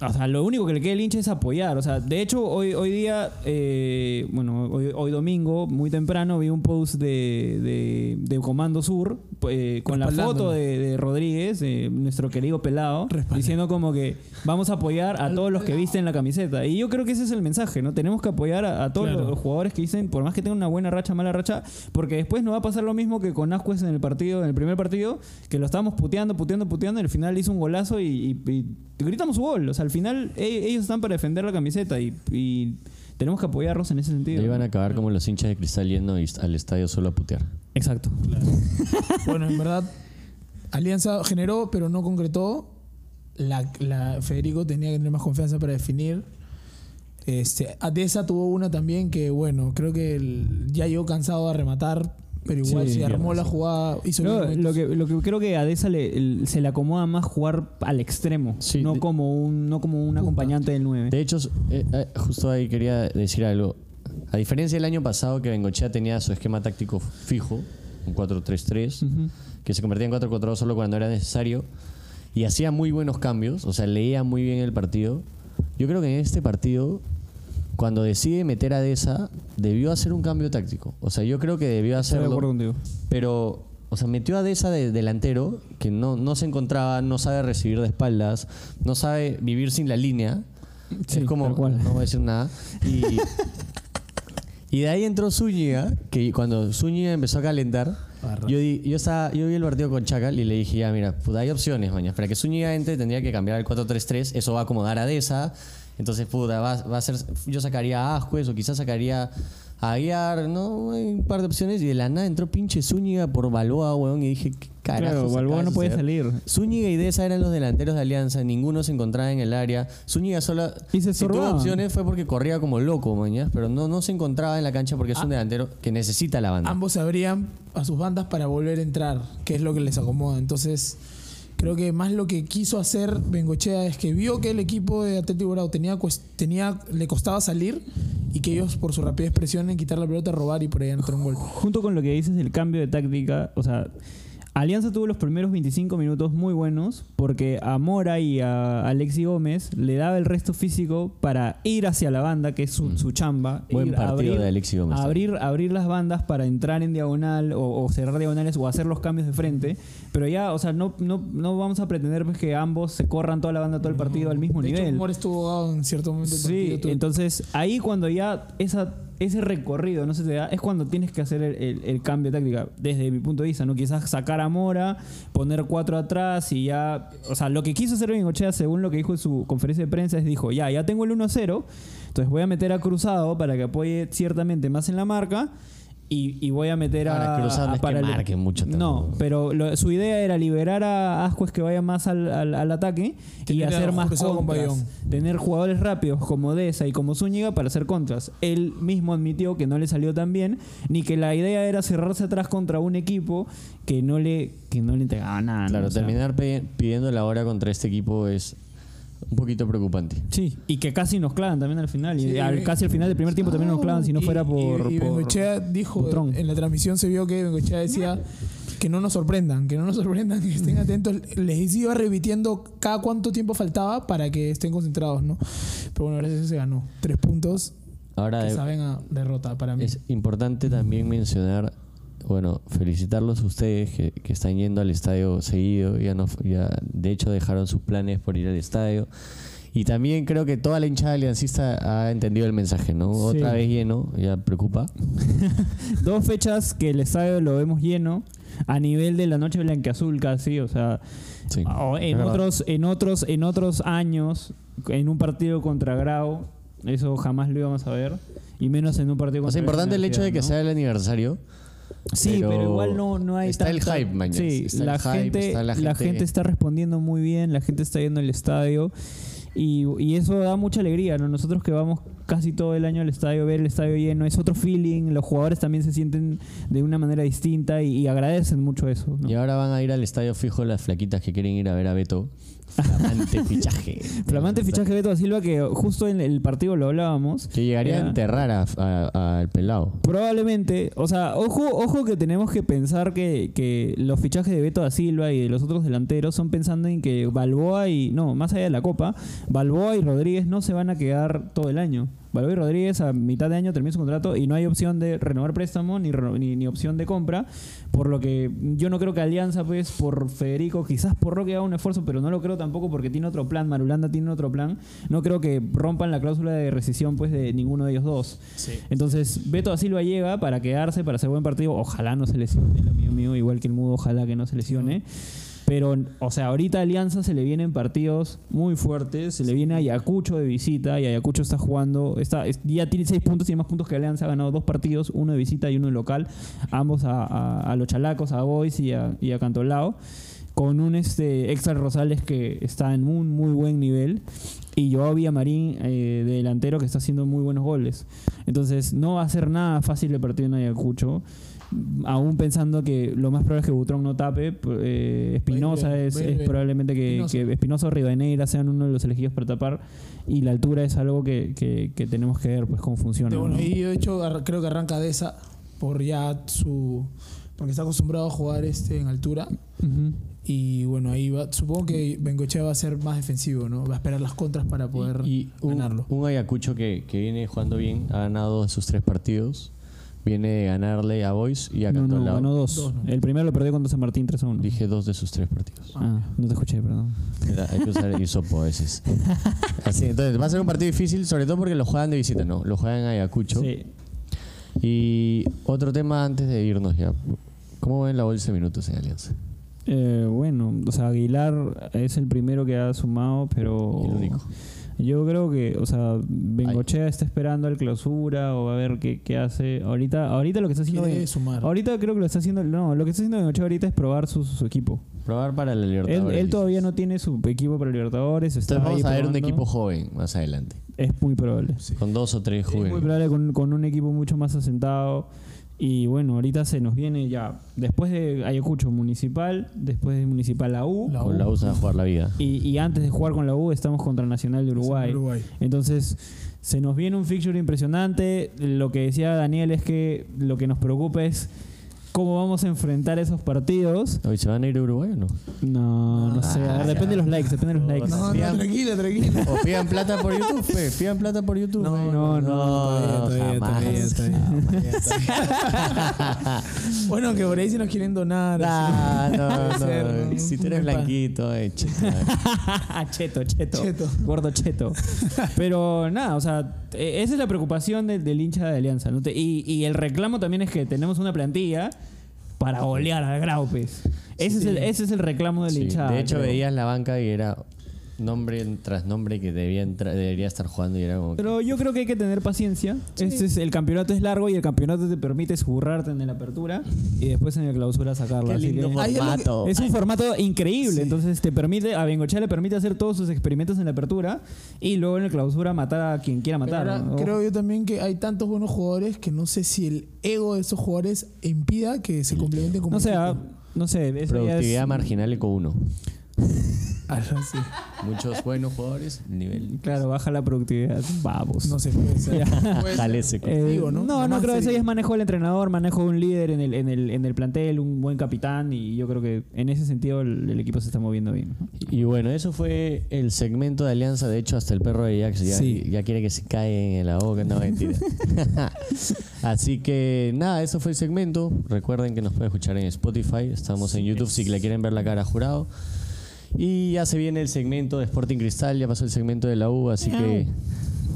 S1: o sea, lo único que le queda al hincha es apoyar. O sea, de hecho, hoy, hoy día, eh, bueno, hoy, hoy domingo, muy temprano, vi un post de, de, de Comando Sur eh, con la foto de, de Rodríguez, eh, nuestro querido pelado, diciendo como que vamos a apoyar a todos los que visten la camiseta. Y yo creo que ese es el mensaje, ¿no? Tenemos que apoyar a, a todos
S4: Claro.
S1: los jugadores que dicen, por más que tengan una buena racha, mala racha, porque después no va a pasar lo mismo que con Ascuez en el partido, en el primer partido, que lo estábamos puteando, puteando, puteando, y al final hizo un golazo y, y- y gritamos su gol. O sea, al final e- ellos están para defender la camiseta y, y tenemos que apoyarlos en ese sentido.
S2: Ahí van a acabar como los hinchas de cristal yendo al estadio solo a putear.
S1: Exacto.
S4: Bueno, en verdad, Alianza generó, pero no concretó. La, la- Federico tenía que tener más confianza para definir. Este, Adesa tuvo una también que, bueno, creo que el- ya llegó cansado de rematar, pero igual
S1: Sí,
S4: se armó la jugada, hizo
S1: No, lo, que, lo que creo que a Deza le, el- se le acomoda más jugar al extremo,
S2: Sí,
S1: no,
S2: de-
S1: como un, no como un acompañante del 9.
S2: De hecho, eh, eh, justo ahí quería decir algo. A diferencia del año pasado que Bengochea tenía su esquema táctico fijo, un 4-3-3,
S1: Ujú.
S2: que se convertía en 4-4-2 solo cuando era necesario, y hacía muy buenos cambios, o sea, leía muy bien el partido. Yo creo que en este partido, cuando decide meter a Deza, debió hacer un cambio táctico. O sea, yo creo que debió
S1: Estoy de
S2: hacerlo.
S1: acuerdo contigo.
S2: Pero, o sea, metió a Deza de delantero, que no, no se encontraba, no sabe recibir de espaldas, no sabe vivir sin la línea.
S1: Sí,
S2: es como, no voy a decir nada. Y, y de ahí entró Zúñiga, que cuando Zúñiga empezó a calentar,
S4: Barra.
S2: yo, di- yo, estaba, yo vi el partido con Chacal y le dije, ya, mira, puta, hay opciones, mañana. Para que Zúñiga entre tendría que cambiar al 4-3-3, eso va a acomodar a Deza. Entonces, puta, va, va a ser, yo sacaría a Ascuez o quizás sacaría a Aguiar, ¿no? Hay un par de opciones y de la nada entró pinche Zúñiga por Balboa, weón, y dije, ¿qué carajo?
S1: Claro, Balboa no puede salir.
S2: Zúñiga y Deza eran los delanteros de Alianza, ninguno se encontraba en el área. Zúñiga solo
S1: Y se
S2: si tuvo opciones fue porque corría como loco, mañana, pero no, no se encontraba en la cancha porque es
S1: Ah.
S2: un delantero que necesita la banda.
S4: Ambos se abrían a sus bandas para volver a entrar, que es lo que les acomoda. Entonces, creo que más lo que quiso hacer Bengochea es que vio que el equipo de Atlético Grau tenía, tenía, le costaba salir y que ellos, por su rapidez, presionen, quitar la pelota, robar y por ahí entrar un gol.
S1: Junto con lo que dices del cambio de táctica, o sea, Alianza tuvo los primeros 25 minutos muy buenos porque a Mora y a Alexi Gómez le daba el resto físico para ir hacia la banda, que es su, su chamba.
S2: Buen
S1: ir,
S2: partido de Alexi Gómez
S1: Abrir, abrir las bandas para entrar en diagonal o, o cerrar diagonales o hacer los cambios de frente. Pero ya, o sea, no, no, no vamos a pretender pues, que ambos se corran toda la banda todo el partido al mismo
S4: de
S1: nivel.
S4: Hecho, Mora estuvo en cierto momento
S1: Sí,
S4: partido.
S1: Entonces ahí cuando ya esa, ese recorrido no se te da, es cuando tienes que hacer el, el- cambio de táctica, desde mi punto de vista, ¿no? Quizás sacar a Mora, poner cuatro atrás y ya. O sea, lo que quiso hacer Bengochea, según lo que dijo en su conferencia de prensa, es dijo, ya, ya tengo el 1-0, entonces voy a meter a Cruzado para que apoye ciertamente más en la marca. Y, y voy a meter
S2: Ahora,
S1: a.
S2: Cruzado no
S1: a
S2: es que
S1: para-
S2: marque mucho
S1: No, pero lo- su idea era liberar a Ascuez que vaya más al, al- al ataque y
S4: Tener
S1: hacer más
S4: con
S1: contras. Tener jugadores rápidos como Deza y como Zúñiga para hacer contras. Él mismo admitió que no le salió tan bien, ni que la idea era cerrarse atrás contra un equipo que no le, que no le entregaba nada. ¿no?
S2: Claro,
S1: O sea,
S2: terminar pidiendo la hora contra este equipo es un poquito preocupante.
S1: Sí, y que casi nos clavan también al final. Y al- casi al final del primer tiempo también nos clavan si no
S4: Y-
S1: fuera por.
S4: Y, y
S1: por-
S4: Bengochea dijo,
S1: Butrón.
S4: en la transmisión se vio que Bengochea decía que no nos sorprendan, que no nos sorprendan, que estén atentos. Les iba repitiendo cada cuánto tiempo faltaba para que estén concentrados, ¿no? Pero bueno, gracias a eso se ganó. Tres puntos
S2: Ahora
S4: que
S2: de-
S4: saben a derrota para mí.
S2: es importante también mencionar, bueno, felicitarlos a ustedes que, que están yendo al estadio seguido, ya no, ya de hecho dejaron sus planes por ir al estadio. Y también creo que toda la hinchada aliancista ha entendido el mensaje, ¿no?
S1: Sí.
S2: Otra vez lleno, ya preocupa.
S1: Dos fechas que el estadio lo vemos lleno a nivel de la noche blanqueazul casi, o sea,
S2: Sí,
S1: o en
S2: verdad.
S1: otros en otros en otros años en un partido contra Grau, eso jamás lo íbamos a ver y menos en un partido
S2: O
S1: contra
S2: sea, importante el hecho de que
S1: Universidad,
S2: sea el aniversario.
S1: Sí, pero, igual no, no hay
S2: Está el hype, mañana.
S1: Sí,
S2: Está el
S1: la,
S2: hype,
S1: gente,
S2: está
S1: la,
S2: la
S1: gente...
S2: gente-
S1: está respondiendo muy bien, la gente está yendo al estadio y, y eso da mucha alegría, ¿no? Nosotros que vamos casi todo el año al estadio, ver el estadio lleno, es otro feeling, los jugadores también se sienten de una manera distinta y, y agradecen mucho eso, ¿no?
S2: Y ahora van a ir al estadio fijo las flaquitas que quieren ir a ver a Beto. Flamante fichaje.
S1: Flamante fichaje de Beto da Silva que justo en el partido lo hablábamos.
S2: Que llegaría
S1: Era-
S2: a enterrar a- a- al pelado.
S1: Probablemente, o sea, ojo, ojo que tenemos que pensar que, que los fichajes de Beto da Silva y de los otros delanteros son pensando en que Balboa y, no, más allá de la Copa, Balboa y Rodríguez no se van a quedar todo el año. Balboa y Rodríguez a mitad de año termina su contrato y no hay opción de renovar préstamo ni, ni opción de compra, por lo que yo no creo que Alianza, pues, por Federico, quizás por Roque haga un esfuerzo, pero no lo creo tampoco porque tiene otro plan, Marulanda tiene otro plan, no creo que rompan la cláusula de rescisión, pues, de ninguno de ellos dos. Entonces, Beto da Silva llega para quedarse, para hacer buen partido. Ojalá no se lesione, el amigo mío, igual que el mudo, ojalá que no se lesione. Pero, o sea, ahorita Alianza se le vienen partidos muy fuertes. Se le viene Ayacucho de visita y Ayacucho está jugando. Está, es- ya tiene seis puntos, tiene más puntos que Alianza. Ha ganado dos partidos, uno de visita y uno de local. Ambos a los Chalacos, a Boys y a, y a Cantolao. Con un este, Extra Rosales que está en un muy buen nivel. Y Joao Villamarín, eh, de delantero, que está haciendo muy buenos goles. Entonces, no va a ser nada fácil el partido en Ayacucho. Aún pensando que lo más probable es que Butrón no tape. eh, Espinosa
S4: Bien,
S1: es,
S4: bien,
S1: es
S4: bien.
S1: probablemente que
S4: Espinosa.
S1: o Rivadeneira sean uno de los elegidos para tapar. Y la altura es algo que, que- que tenemos que ver pues cómo funciona.
S4: Bueno,
S1: ¿no?
S4: y de hecho creo que arranca de esa por ya su porque está acostumbrado a jugar este en altura Y bueno ahí va supongo que Bengochea va a ser más defensivo no va a esperar las contras para poder
S2: Y un,
S4: ganarlo
S2: un Ayacucho que, que viene jugando bien, ha ganado dos de sus tres partidos. Viene de ganarle a Boys y a
S1: No, no,
S2: Cantolao.
S1: ganó dos.
S4: Dos, ¿no?
S1: El primero lo perdió contra San Martín 3 a 1.
S2: Dije dos de sus tres partidos.
S1: Ah, no te escuché, perdón.
S2: Era- Hay que usar hisopo a veces. Así, entonces va a ser un partido difícil, sobre todo porque lo juegan de visita, ¿no? Lo juegan en Ayacucho.
S1: Sí.
S2: Y otro tema antes de irnos ya. ¿Cómo ven la bolsa de minutos en Alianza?
S1: Eh, bueno, o sea, Aguilar es el primero que ha sumado, pero.
S2: El único.
S1: Yo creo que, o sea, Bengochea está esperando al clausura o a ver qué, qué hace. Ahorita, ahorita lo que está haciendo.
S4: quiere
S1: Ben-
S4: sumar
S1: Ahorita creo que lo está haciendo. No, lo que está haciendo Bengochea ahorita es probar su, su equipo.
S2: Probar para la
S1: Él,
S2: Libertadores.
S1: él todavía no tiene su equipo para Libertadores. Está
S2: Entonces vamos
S1: ahí
S2: a ver un equipo joven más adelante.
S1: Es muy probable.
S2: Con dos o tres
S1: Es muy
S2: jóvenes.
S1: probable con, con un equipo mucho más asentado. Y bueno, ahorita se nos viene ya, después de Ayacucho Municipal, después de Municipal la U,
S4: La
S2: Con la USA a jugar la vida.
S1: y, y antes de jugar con la U estamos contra Nacional de Uruguay.
S4: Uruguay.
S1: Entonces, se nos viene un fixture impresionante. Lo que decía Daniel es que lo que nos preocupa es cómo vamos a enfrentar esos partidos.
S2: ¿Hoy se van a ir a Uruguay o no?
S1: No, no sé, a ver,
S2: Ah,
S1: depende de los likes, depende de los likes.
S4: no, no,
S2: Pidan-
S4: tranquila tranquila
S2: O pidan plata por YouTube, fe. Pidan plata por YouTube.
S4: No,
S2: fe.
S1: no, no,
S4: todavía,
S2: jamás.
S4: todavía, todavía, bueno que por ahí si nos quieren donar
S2: Ah, no,
S4: ser,
S2: no.
S4: ¿no?
S2: Si tú eres blanquito, eh, chica.
S1: cheto, cheto,
S4: Cheto.
S1: Gordo cheto. Pero nada, o sea, eh, esa es la preocupación del, del hincha de Alianza. ¿no? Te- y, y el reclamo también es que tenemos una plantilla para golear al Graupes. Ese, es el, ese es el reclamo del
S2: Sí. De hecho,
S1: creo.
S2: veías la banca y era nombre tras nombre que debía entrar- debería estar jugando y era como. que-
S1: Pero yo creo que hay que tener paciencia. Este es, el campeonato es largo y el campeonato te permite esburrarte en la apertura y después en la clausura sacarla. Así que-
S2: formato.
S1: Es un formato increíble, entonces te permite, a Bengochea le permite hacer todos sus experimentos en la apertura y luego en la clausura matar a quien quiera matar.
S4: ahora,
S1: ¿no?
S4: creo yo también que hay tantos buenos jugadores que no sé si el ego de esos jugadores impida que se complementen como
S1: No sé, ah, no sé,
S2: Productividad
S1: es-
S2: marginal eco 1.
S4: Algo así.
S2: Muchos buenos jugadores, nivel.
S1: Claro, baja la productividad. Vamos.
S4: No sé, puede ser.
S2: Jale seco.
S1: Eh, ¿no?
S4: ¿no?
S1: no, creo que eso ya es manejo del entrenador, manejo de un líder en el, en, el, en el plantel, un buen capitán y yo creo que en ese sentido el, el equipo se está moviendo bien. ¿no?
S2: Y bueno, eso fue el segmento de Alianza. De hecho, hasta el perro de Jax ya,
S4: Sí.
S2: ya quiere que se cae en la boca. No, mentira. Así que nada, eso fue el segmento. Recuerden que nos pueden escuchar en Spotify. Estamos en YouTube si le quieren ver la cara a jurado. Y ya se viene el segmento de Sporting Cristal. Ya pasó el segmento de la U. Así que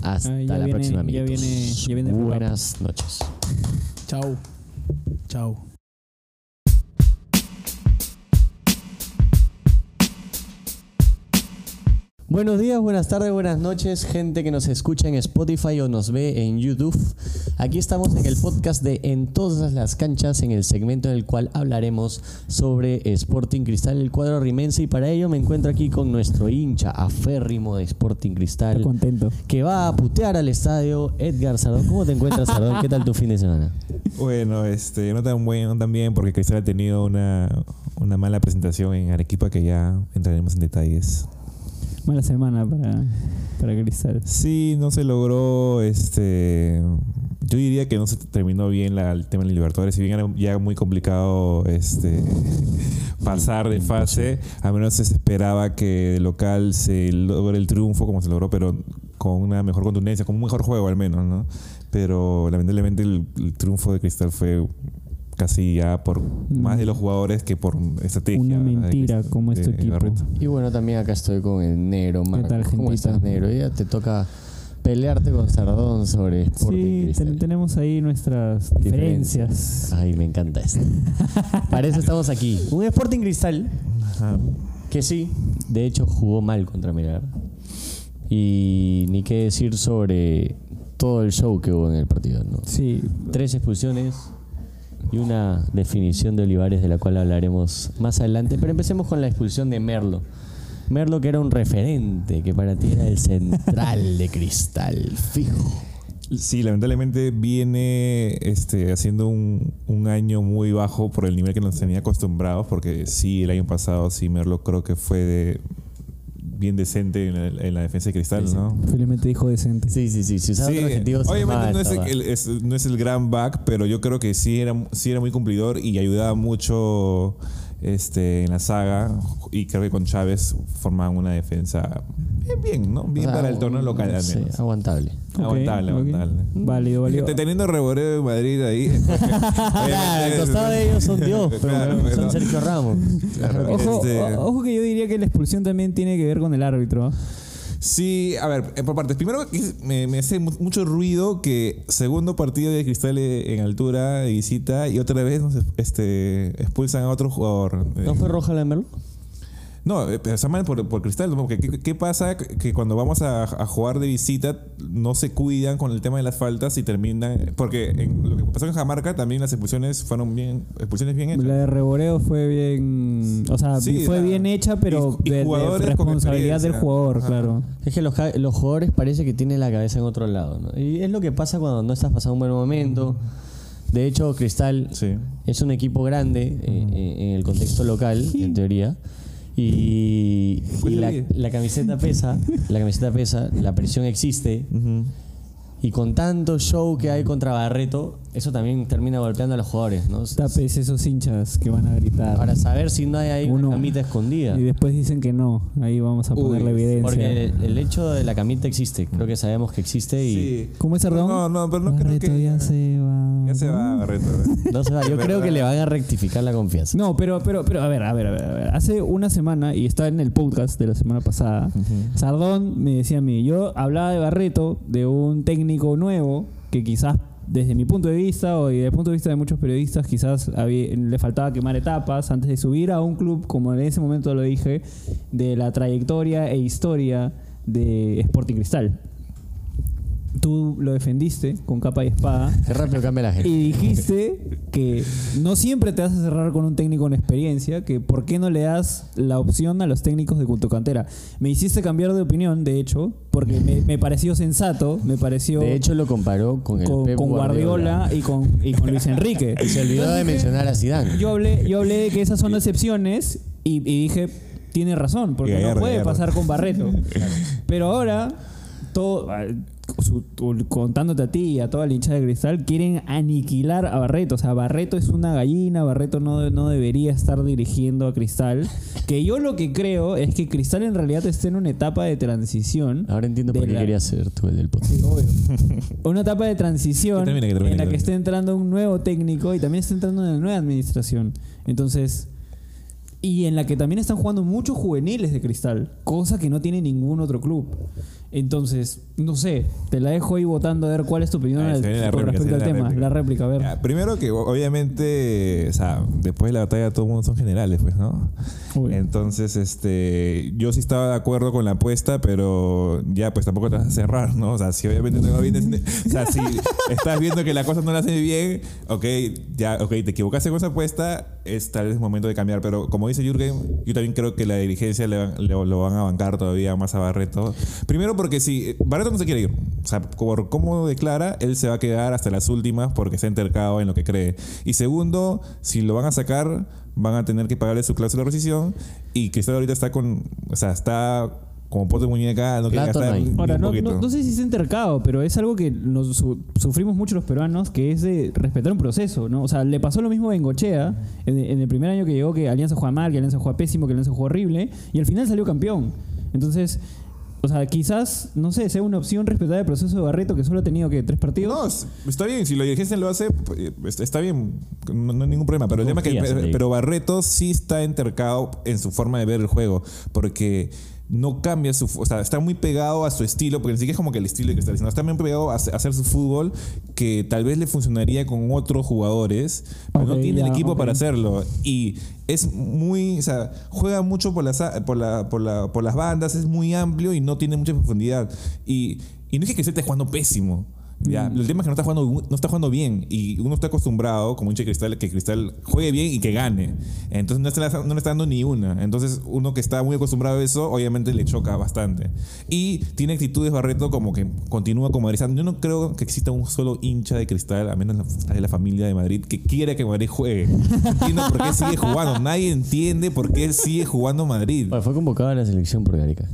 S2: hasta
S1: Ah, ya
S2: la
S1: viene-
S2: próxima,
S1: ya
S2: amiguitos.
S1: viene- ya viene
S2: Buenas noches.
S4: Chau. Chau.
S2: Buenos días, buenas tardes, buenas noches, gente que nos escucha en Spotify o nos ve en YouTube. Aquí estamos en el podcast de En todas las canchas, en el segmento en el cual hablaremos sobre Sporting Cristal, el cuadro rimense. Y para ello me encuentro aquí con nuestro hincha aférrimo de Sporting Cristal,
S1: Estoy contento.
S2: que va a putear al estadio, Edgar Sardón. ¿Cómo te encuentras, Sardón? ¿Qué tal tu fin de semana?
S5: Bueno, este, no tan bueno, no tan bien, porque Cristal ha tenido una, una mala presentación en Arequipa que ya entraremos en detalles.
S1: Mala semana para, para Cristal.
S5: Sí, no se logró, este, yo diría que no se terminó bien el tema de Libertadores, si bien era ya muy complicado, este, pasar de fase, a menos se esperaba que de local se logre el triunfo como se logró, pero con una mejor contundencia, con un mejor juego al menos, ¿no? Pero lamentablemente el, el triunfo de Cristal fue casi ya por más de los jugadores que por estrategia.
S1: Una mentira como es tu
S5: de
S1: equipo.
S2: Y bueno, también acá estoy con el negro, Marco.
S1: tal,
S2: ¿Cómo estás, negro? Ya te toca pelearte con Sardón sobre Sporting
S1: Sí, ten- tenemos ahí nuestras diferencias.
S2: Ay, me encanta esto. Para eso estamos aquí. Un Sporting Cristal
S5: Ajá.
S2: que sí, de hecho jugó mal contra Melgar. Y ni qué decir sobre todo el show que hubo en el partido, ¿no?
S1: Sí,
S2: Tres expulsiones y una definición de Olivares de la cual hablaremos más adelante. Pero empecemos con la expulsión de Merlo. Merlo que era un referente, que para ti era el central de cristal, fijo.
S5: Sí, lamentablemente viene este, haciendo un, un año muy bajo por el nivel que nos tenía acostumbrados, porque sí, el año pasado sí, Merlo creo que fue de, bien decente en, el- en la defensa de Cristal,
S2: Sí.
S5: ¿no?
S1: felizmente dijo decente.
S2: Sí, sí, sí. Si usaba
S5: Sí, obviamente no es, el, es- no es el gran back, pero yo creo que sí era, sí era muy cumplidor y ayudaba mucho este, en la saga. Y creo que con Chávez formaban una defensa bien, bien ¿no? Bien
S2: O sea,
S5: para el torneo local al
S2: sí,
S5: menos.
S2: aguantable.
S1: Ok,
S5: Aguantable, aguantable.
S1: Válido, válido.
S5: Te- Teniendo Reboreo de Madrid ahí.
S2: Claro, al costado de ellos son Dios, pero
S5: Claro,
S2: son Sergio Ramos.
S5: Claro,
S1: Ojo,
S5: este-
S1: ojo que yo diría que la expulsión también tiene que ver con el árbitro.
S5: Sí, a ver, eh, por partes. Primero, me, me hace mu- mucho ruido que segundo partido de Cristal eh, en altura de visita y otra vez nos este, expulsan a otro jugador. Eh,
S2: ¿No fue roja de?
S5: No, eh, pero está mal por, por Cristal, ¿no? porque ¿qué, qué pasa? Que cuando vamos a, a jugar de visita no se cuidan con el tema de las faltas y terminan... Porque en lo que pasó en Jamarca también las expulsiones fueron bien, expulsiones bien hechas.
S1: La de Reboreo fue bien. O sea,
S5: Sí,
S1: fue
S5: la-
S1: bien hecha, pero
S5: y- y
S1: de- de,
S5: jugadores con
S1: responsabilidad del jugador,
S5: Ajá.
S1: claro.
S2: Es que los, los jugadores parece que tienen la cabeza en otro lado, ¿no? Y es lo que pasa cuando no estás pasando un buen momento. De hecho, Cristal
S5: Sí.
S2: es un equipo grande eh, eh, en el contexto local, en teoría. Y, y la, camiseta pesa, la camiseta pesa, la presión existe. Y con tanto show que hay contra Barreto, eso también termina golpeando a los jugadores, ¿no?
S1: Tapes esos hinchas que van a gritar.
S2: Para saber si no hay ahí
S1: Uno.
S2: una camita escondida.
S1: Y después dicen que no. Ahí vamos a poner la
S5: Uy,
S1: evidencia.
S2: Porque el, el hecho de la camita existe, creo que sabemos que existe y
S5: Sí.
S1: ¿Cómo es, Ardón?
S5: No, no, pero no creo que...
S1: ya se va.
S5: Ya se va, Barreto.
S2: no se va. Yo creo que le van a rectificar la confianza.
S1: No, pero, pero, pero, a ver, a ver, a ver, a ver. Hace una semana, y está en el podcast de la semana pasada, Sardón me decía a mí, yo hablaba de Barreto, de un técnico nuevo, que quizás desde mi punto de vista, o desde el punto de vista de muchos periodistas, quizás le faltaba quemar etapas antes de subir a un club, como en ese momento lo dije, de la trayectoria e historia de Sporting Cristal. Tú lo defendiste con capa y espada.
S2: Qué rápido cambia la gente.
S1: Y dijiste que no siempre te vas a cerrar con un técnico con experiencia, que por qué no le das la opción a los técnicos de tu cantera. Me hiciste cambiar de opinión, de hecho, porque me, me pareció sensato, me pareció
S2: De hecho, lo comparó con el
S1: con,
S2: Pep
S1: con Guardiola, y, con, y con Luis Enrique.
S2: Y se olvidó de mencionar a Zidane.
S1: Yo hablé, yo hablé de que esas son excepciones y, y dije, tiene razón, porque no puede pasar con Barreto. Pero ahora, todo, su- tu- contándote a ti y a toda la hinchada de cristal, quieren aniquilar a Barreto. O sea, Barreto es una gallina, Barreto no, no debería estar dirigiendo a Cristal. Que yo lo que creo es que Cristal en realidad está en una etapa de transición.
S2: Ahora entiendo por qué
S1: la-
S2: querías ser tú el del podcast.
S1: una etapa de transición
S5: Que termine, que termine,
S1: en la
S5: que
S1: que está entrando un nuevo técnico y también está entrando una nueva administración. Entonces, y en la que también están jugando muchos juveniles de cristal, cosa que no tiene ningún otro club. Entonces, no sé, te la dejo ahí votando a ver cuál es tu opinión
S5: Ah,
S1: al- con respecto al tema.
S5: la
S1: La
S5: réplica.
S1: a ver.
S5: Ya, primero que obviamente, o sea, después de la batalla todo el mundo son generales, pues, ¿no?
S1: Uy.
S5: Entonces, este, yo sí estaba de acuerdo con la apuesta, pero ya, pues tampoco te vas a cerrar, ¿no? O sea, si obviamente no va bien, o sea, si estás viendo que la cosa no la hace bien, ok, ya, ok, te equivocaste con esa apuesta, es tal vez el momento de cambiar, pero como dice Jürgen, yo también creo que la dirigencia le, van- le- lo van a bancar todavía más a Barreto. Primero porque si Barreto no se quiere ir, o sea, por cómo declara, él se va a quedar hasta las últimas porque ha entercado en lo que cree. Y segundo, si lo van a sacar, van a tener que pagarle su cláusula de rescisión y Cristal ahorita está con, o sea, está como pote de muñeca, no quiere
S2: Plato
S5: gastar
S2: no hay.
S5: ni
S1: Ahora,
S5: un
S1: no, no- no sé si es entercado, pero es algo que nos su- sufrimos mucho los peruanos, que es de respetar un proceso, ¿no? O sea, le pasó lo mismo a Bengochea en, en el primer año que llegó, que Alianza juega mal, que Alianza juega pésimo, que Alianza juega horrible, y al final salió campeón. Entonces, o sea, quizás, no sé, sea una opción respetar el proceso de Barreto, que solo ha tenido, que ¿Tres partidos?
S5: No, es- está bien, si lo dirigencia lo hace, pues, está bien, no, no hay ningún problema. Pero el tema que pero Barreto sí está entercado en su forma de ver el juego, porque no cambia su, o sea, está muy pegado a su estilo, porque ni siquiera es como que el estilo que está diciendo, está muy pegado a, hacer- su fútbol que tal vez le funcionaría con otros jugadores, pero no tiene el equipo para hacerlo y es muy, o sea, juega mucho por las por, la, por, la- por las bandas, es muy amplio y no tiene mucha profundidad y, y no es que se esté jugando pésimo. Ya,
S1: Mm.
S5: el tema es que no está jugando no está jugando bien y uno está acostumbrado como hincha de Cristal que Cristal juegue bien y que gane. Entonces no, está, no le está dando ni una. Entonces uno que está muy acostumbrado a eso obviamente le choca bastante. Y tiene actitudes Barreto como que continúa como Madrid. Yo no creo que exista un solo hincha de Cristal, a menos la- de la familia de Madrid, que quiera que Madrid juegue. Entiendo por qué sigue jugando. Nadie entiende por qué sigue jugando Madrid.
S2: Bueno, fue convocado a la selección por Gareca.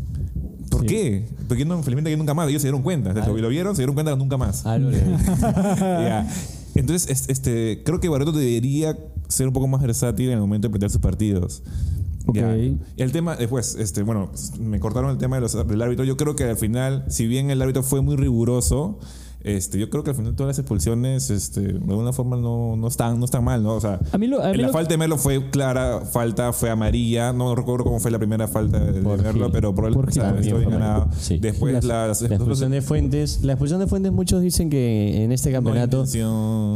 S5: ¿Por qué? Porque no, felizmente que nunca más. Ellos se dieron cuenta. Lo, lo vieron, se dieron cuenta que nunca más. Ya. Entonces, es- este, creo que Barreto debería ser un poco más versátil en el momento de plantear sus partidos.
S1: Ok.
S5: Ya. Y el tema, después, este, bueno, me cortaron el tema de los, del árbitro. Yo creo que al final, si bien el árbitro fue muy riguroso, este, yo creo que al final todas las expulsiones, este, de alguna forma no, no están, no están mal, ¿no? O sea,
S1: A mí lo- a mí
S5: la
S1: lo-
S5: falta de Melo fue clara, falta fue amarilla. No recuerdo cómo fue la primera falta de, Merlo, pero por, el,
S1: Por
S5: o sea,
S1: Gil.
S5: estoy
S2: También fue
S5: ganado.
S2: amarilla. Sí.
S5: Después
S1: Las-
S5: las,
S2: La expulsión de Fuentes. La expulsión de Fuentes, muchos dicen que en este campeonato.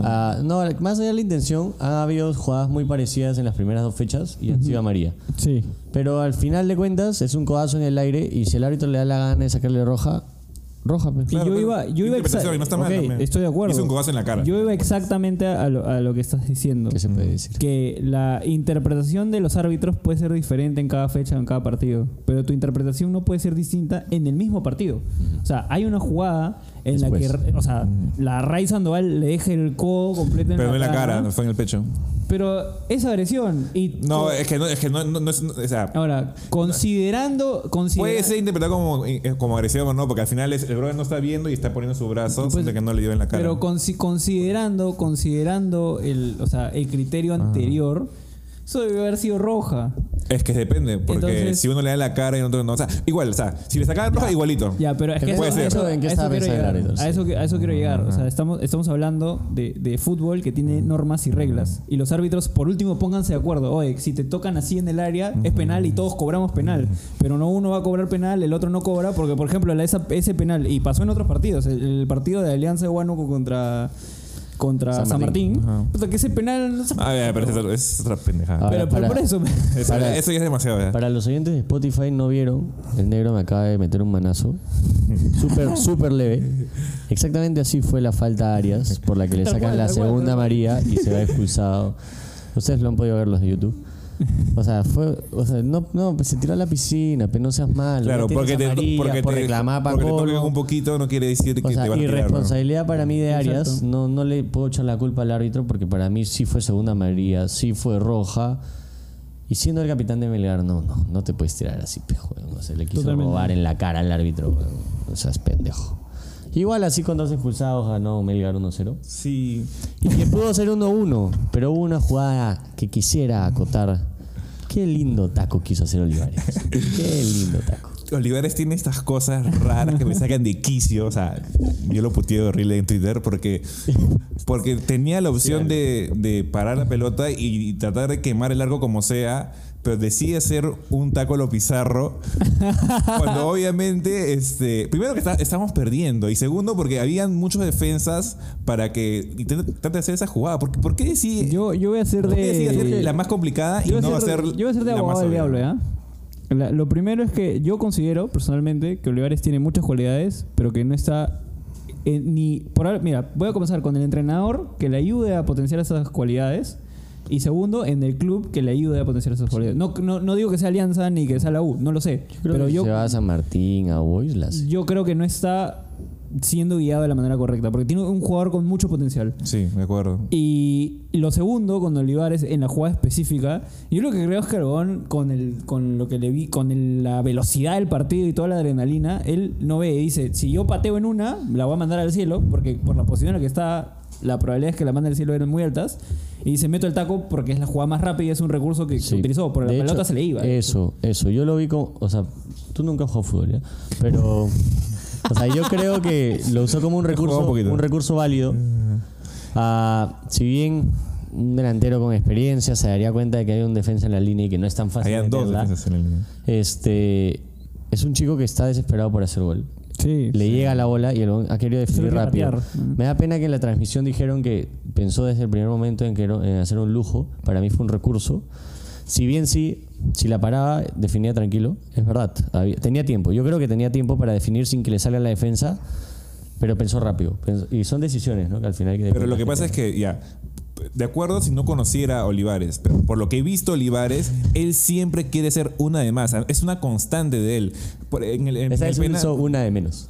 S2: ah, no, más allá de la intención, ha habido jugadas muy parecidas en las primeras dos fechas y han sido amarilla.
S1: Sí.
S2: Pero al final de cuentas, es un codazo en el aire y si el árbitro le da la gana de sacarle roja, roja. pues.
S1: Y yo iba, yo iba
S5: interpretación,
S1: exa-
S5: y no está mal
S1: Ok,
S5: también.
S1: estoy de acuerdo.
S5: Hizo un codazo en la cara.
S1: Yo iba exactamente a lo, a lo que estás diciendo.
S2: ¿Qué se puede decir?
S1: Que la interpretación de los árbitros puede ser diferente en cada fecha, en cada partido. Pero tu interpretación no puede ser distinta en el mismo partido. O sea, hay una jugada en la que, o sea, la Ray Sandoval le deja el codo completo en
S5: Pero no en
S1: la
S5: cara, no fue en el pecho.
S1: Pero es agresión. Y
S5: No, es que no, es que no, no- no es. O sea,
S1: Ahora, considerando. considera-
S5: puede ser interpretado como, eh, como agresión o no, porque al final es- el brother no está viendo y está poniendo su brazo,
S1: Pues,
S5: que no le dio en la cara.
S1: Pero consi- considerando, considerando el, o sea, el criterio anterior, eso debe haber sido roja.
S5: es que depende, porque
S1: Entonces-
S5: si uno le da la cara y otro no. O sea, igual, o sea, si le sacaban roja, igualito.
S1: Ya, pero es que
S2: Puede
S1: eso-
S2: ser.
S1: a eso,
S2: ¿En qué
S1: a
S2: estaba
S1: quiero
S2: pensando el
S1: llegar.
S2: árbitro?
S1: A eso, que- a eso quiero llegar. O sea, estamos, estamos hablando de, de fútbol que tiene normas y reglas. Y los árbitros, por último, pónganse de acuerdo. Oye, si te tocan así en el área, es penal y todos cobramos penal. Pero no uno va a cobrar penal, el otro no cobra, porque, por ejemplo, la- esa- ese penal, y pasó en otros partidos, el, el partido de Alianza de Huánuco contra, contra
S2: San
S1: San Martín,
S2: Martín.
S5: Ajá.
S1: puta, que ese penal no se-
S5: Ah, ya, pero es, otra- es otra pendejada.
S1: Pero, por eso.
S5: eso,
S2: para-
S5: eso ya es demasiado. ya.
S2: Para los oyentes de Spotify no vieron, el negro me acaba de meter un manazo. Súper, súper leve. Exactamente así fue la falta a Arias, por la que le sacan
S1: cual,
S2: la segunda amarilla y se va expulsado. Ustedes lo han podido ver los de YouTube. O sea, fue, o sea, no, no, pues se tiró a la piscina, pero no seas malo.
S5: Claro, porque te,
S2: amarillas
S5: porque
S2: por
S5: te,
S2: reclamar para
S5: porque te un poquito no quiere decir que
S2: O sea,
S5: te van a tirar. ¿no?
S2: irresponsabilidad para mí de Arias,
S1: Exacto.
S2: no, no le puedo echar la culpa al árbitro porque para mí sí fue segunda amarilla, sí fue roja. Y siendo el capitán de Melgar, no, no, no te puedes tirar así, pejo. O sea, le quiso
S1: Totalmente.
S2: robar en la cara al árbitro. O sea, es pendejo. Igual así con dos expulsados ganó Melgar 1-0.
S5: Sí.
S2: Y que pudo ser 1-1, pero hubo una jugada que quisiera acotar. Qué lindo taco quiso hacer Olivares. Qué lindo taco.
S5: Olivares tiene estas cosas raras que me sacan de quicio. O sea, yo lo puteé horrible en Twitter porque, porque tenía la opción de, de parar la pelota y tratar de quemar el largo como sea, pero decide hacer un taco a lo pizarro. cuando obviamente, este, primero que está- estamos perdiendo y segundo porque habían muchas defensas para que trate de hacer esa jugada. ¿Por, por qué decide,
S1: Yo, yo voy a hacer
S5: por qué decide hacer
S1: de.
S5: la más complicada y no
S1: a ser,
S5: hacer
S1: yo voy a ser de
S5: la más
S1: abogado del diablo. La- lo primero es que yo considero personalmente que Olivares tiene muchas cualidades, pero que no está ni por ahora- mira, voy a comenzar con el entrenador que le ayude a potenciar esas cualidades y segundo en el club que le ayude a potenciar esas cualidades. No, no, no digo que sea Alianza ni que sea la U, no lo sé,
S2: Creo
S1: pero
S2: que
S1: yo
S2: se va a San Martín, a Boys, las.
S1: yo creo que no está siendo guiado de la manera correcta, porque tiene un jugador con mucho potencial.
S5: Sí, de acuerdo.
S1: Y lo segundo, con Olivares, en la jugada específica, yo lo que creo es que Aragón, con, el, con lo que le vi, con el- la velocidad del partido y toda la adrenalina, él no ve y dice, si yo pateo en una, la voy a mandar al cielo, porque por la posición en la que está, la probabilidad es que la mande al cielo eran muy altas, y dice, meto el taco porque es la jugada más rápida y es un recurso que se utilizó, por la
S2: De
S1: pelota
S2: hecho,
S1: se le iba.
S2: Eso, eso. Yo lo vi como. O sea, tú nunca has jugado fútbol, ¿ya? Pero. O sea, yo creo que lo usó como un recurso,
S5: un
S2: recurso válido. Ah, si bien un delantero con experiencia se daría cuenta de que hay un defensa en la línea y que no es tan fácil
S5: Habían dos defensas en la línea.
S2: este es un chico que está desesperado por hacer gol.
S1: Sí.
S2: Le llega la bola y el ha querido definir rápido. Me da pena que en la transmisión dijeron que pensó desde el primer momento en, que en hacer un lujo. Para mí fue un recurso. Si bien sí, si la paraba, definía tranquilo. Es verdad. había- tenía tiempo. Yo creo que tenía tiempo para definir sin que le salga la defensa, pero pensó rápido. Pensó- y son decisiones, ¿no? Que al final hay que
S5: Pero lo que pasa es que, ya, de acuerdo si no conociera a Olivares, pero por lo que he visto Olivares, él siempre quiere ser una de más. Es una constante de él. Por- en el, en
S2: Esta
S5: el
S2: vez
S5: penal-
S2: hizo una de menos.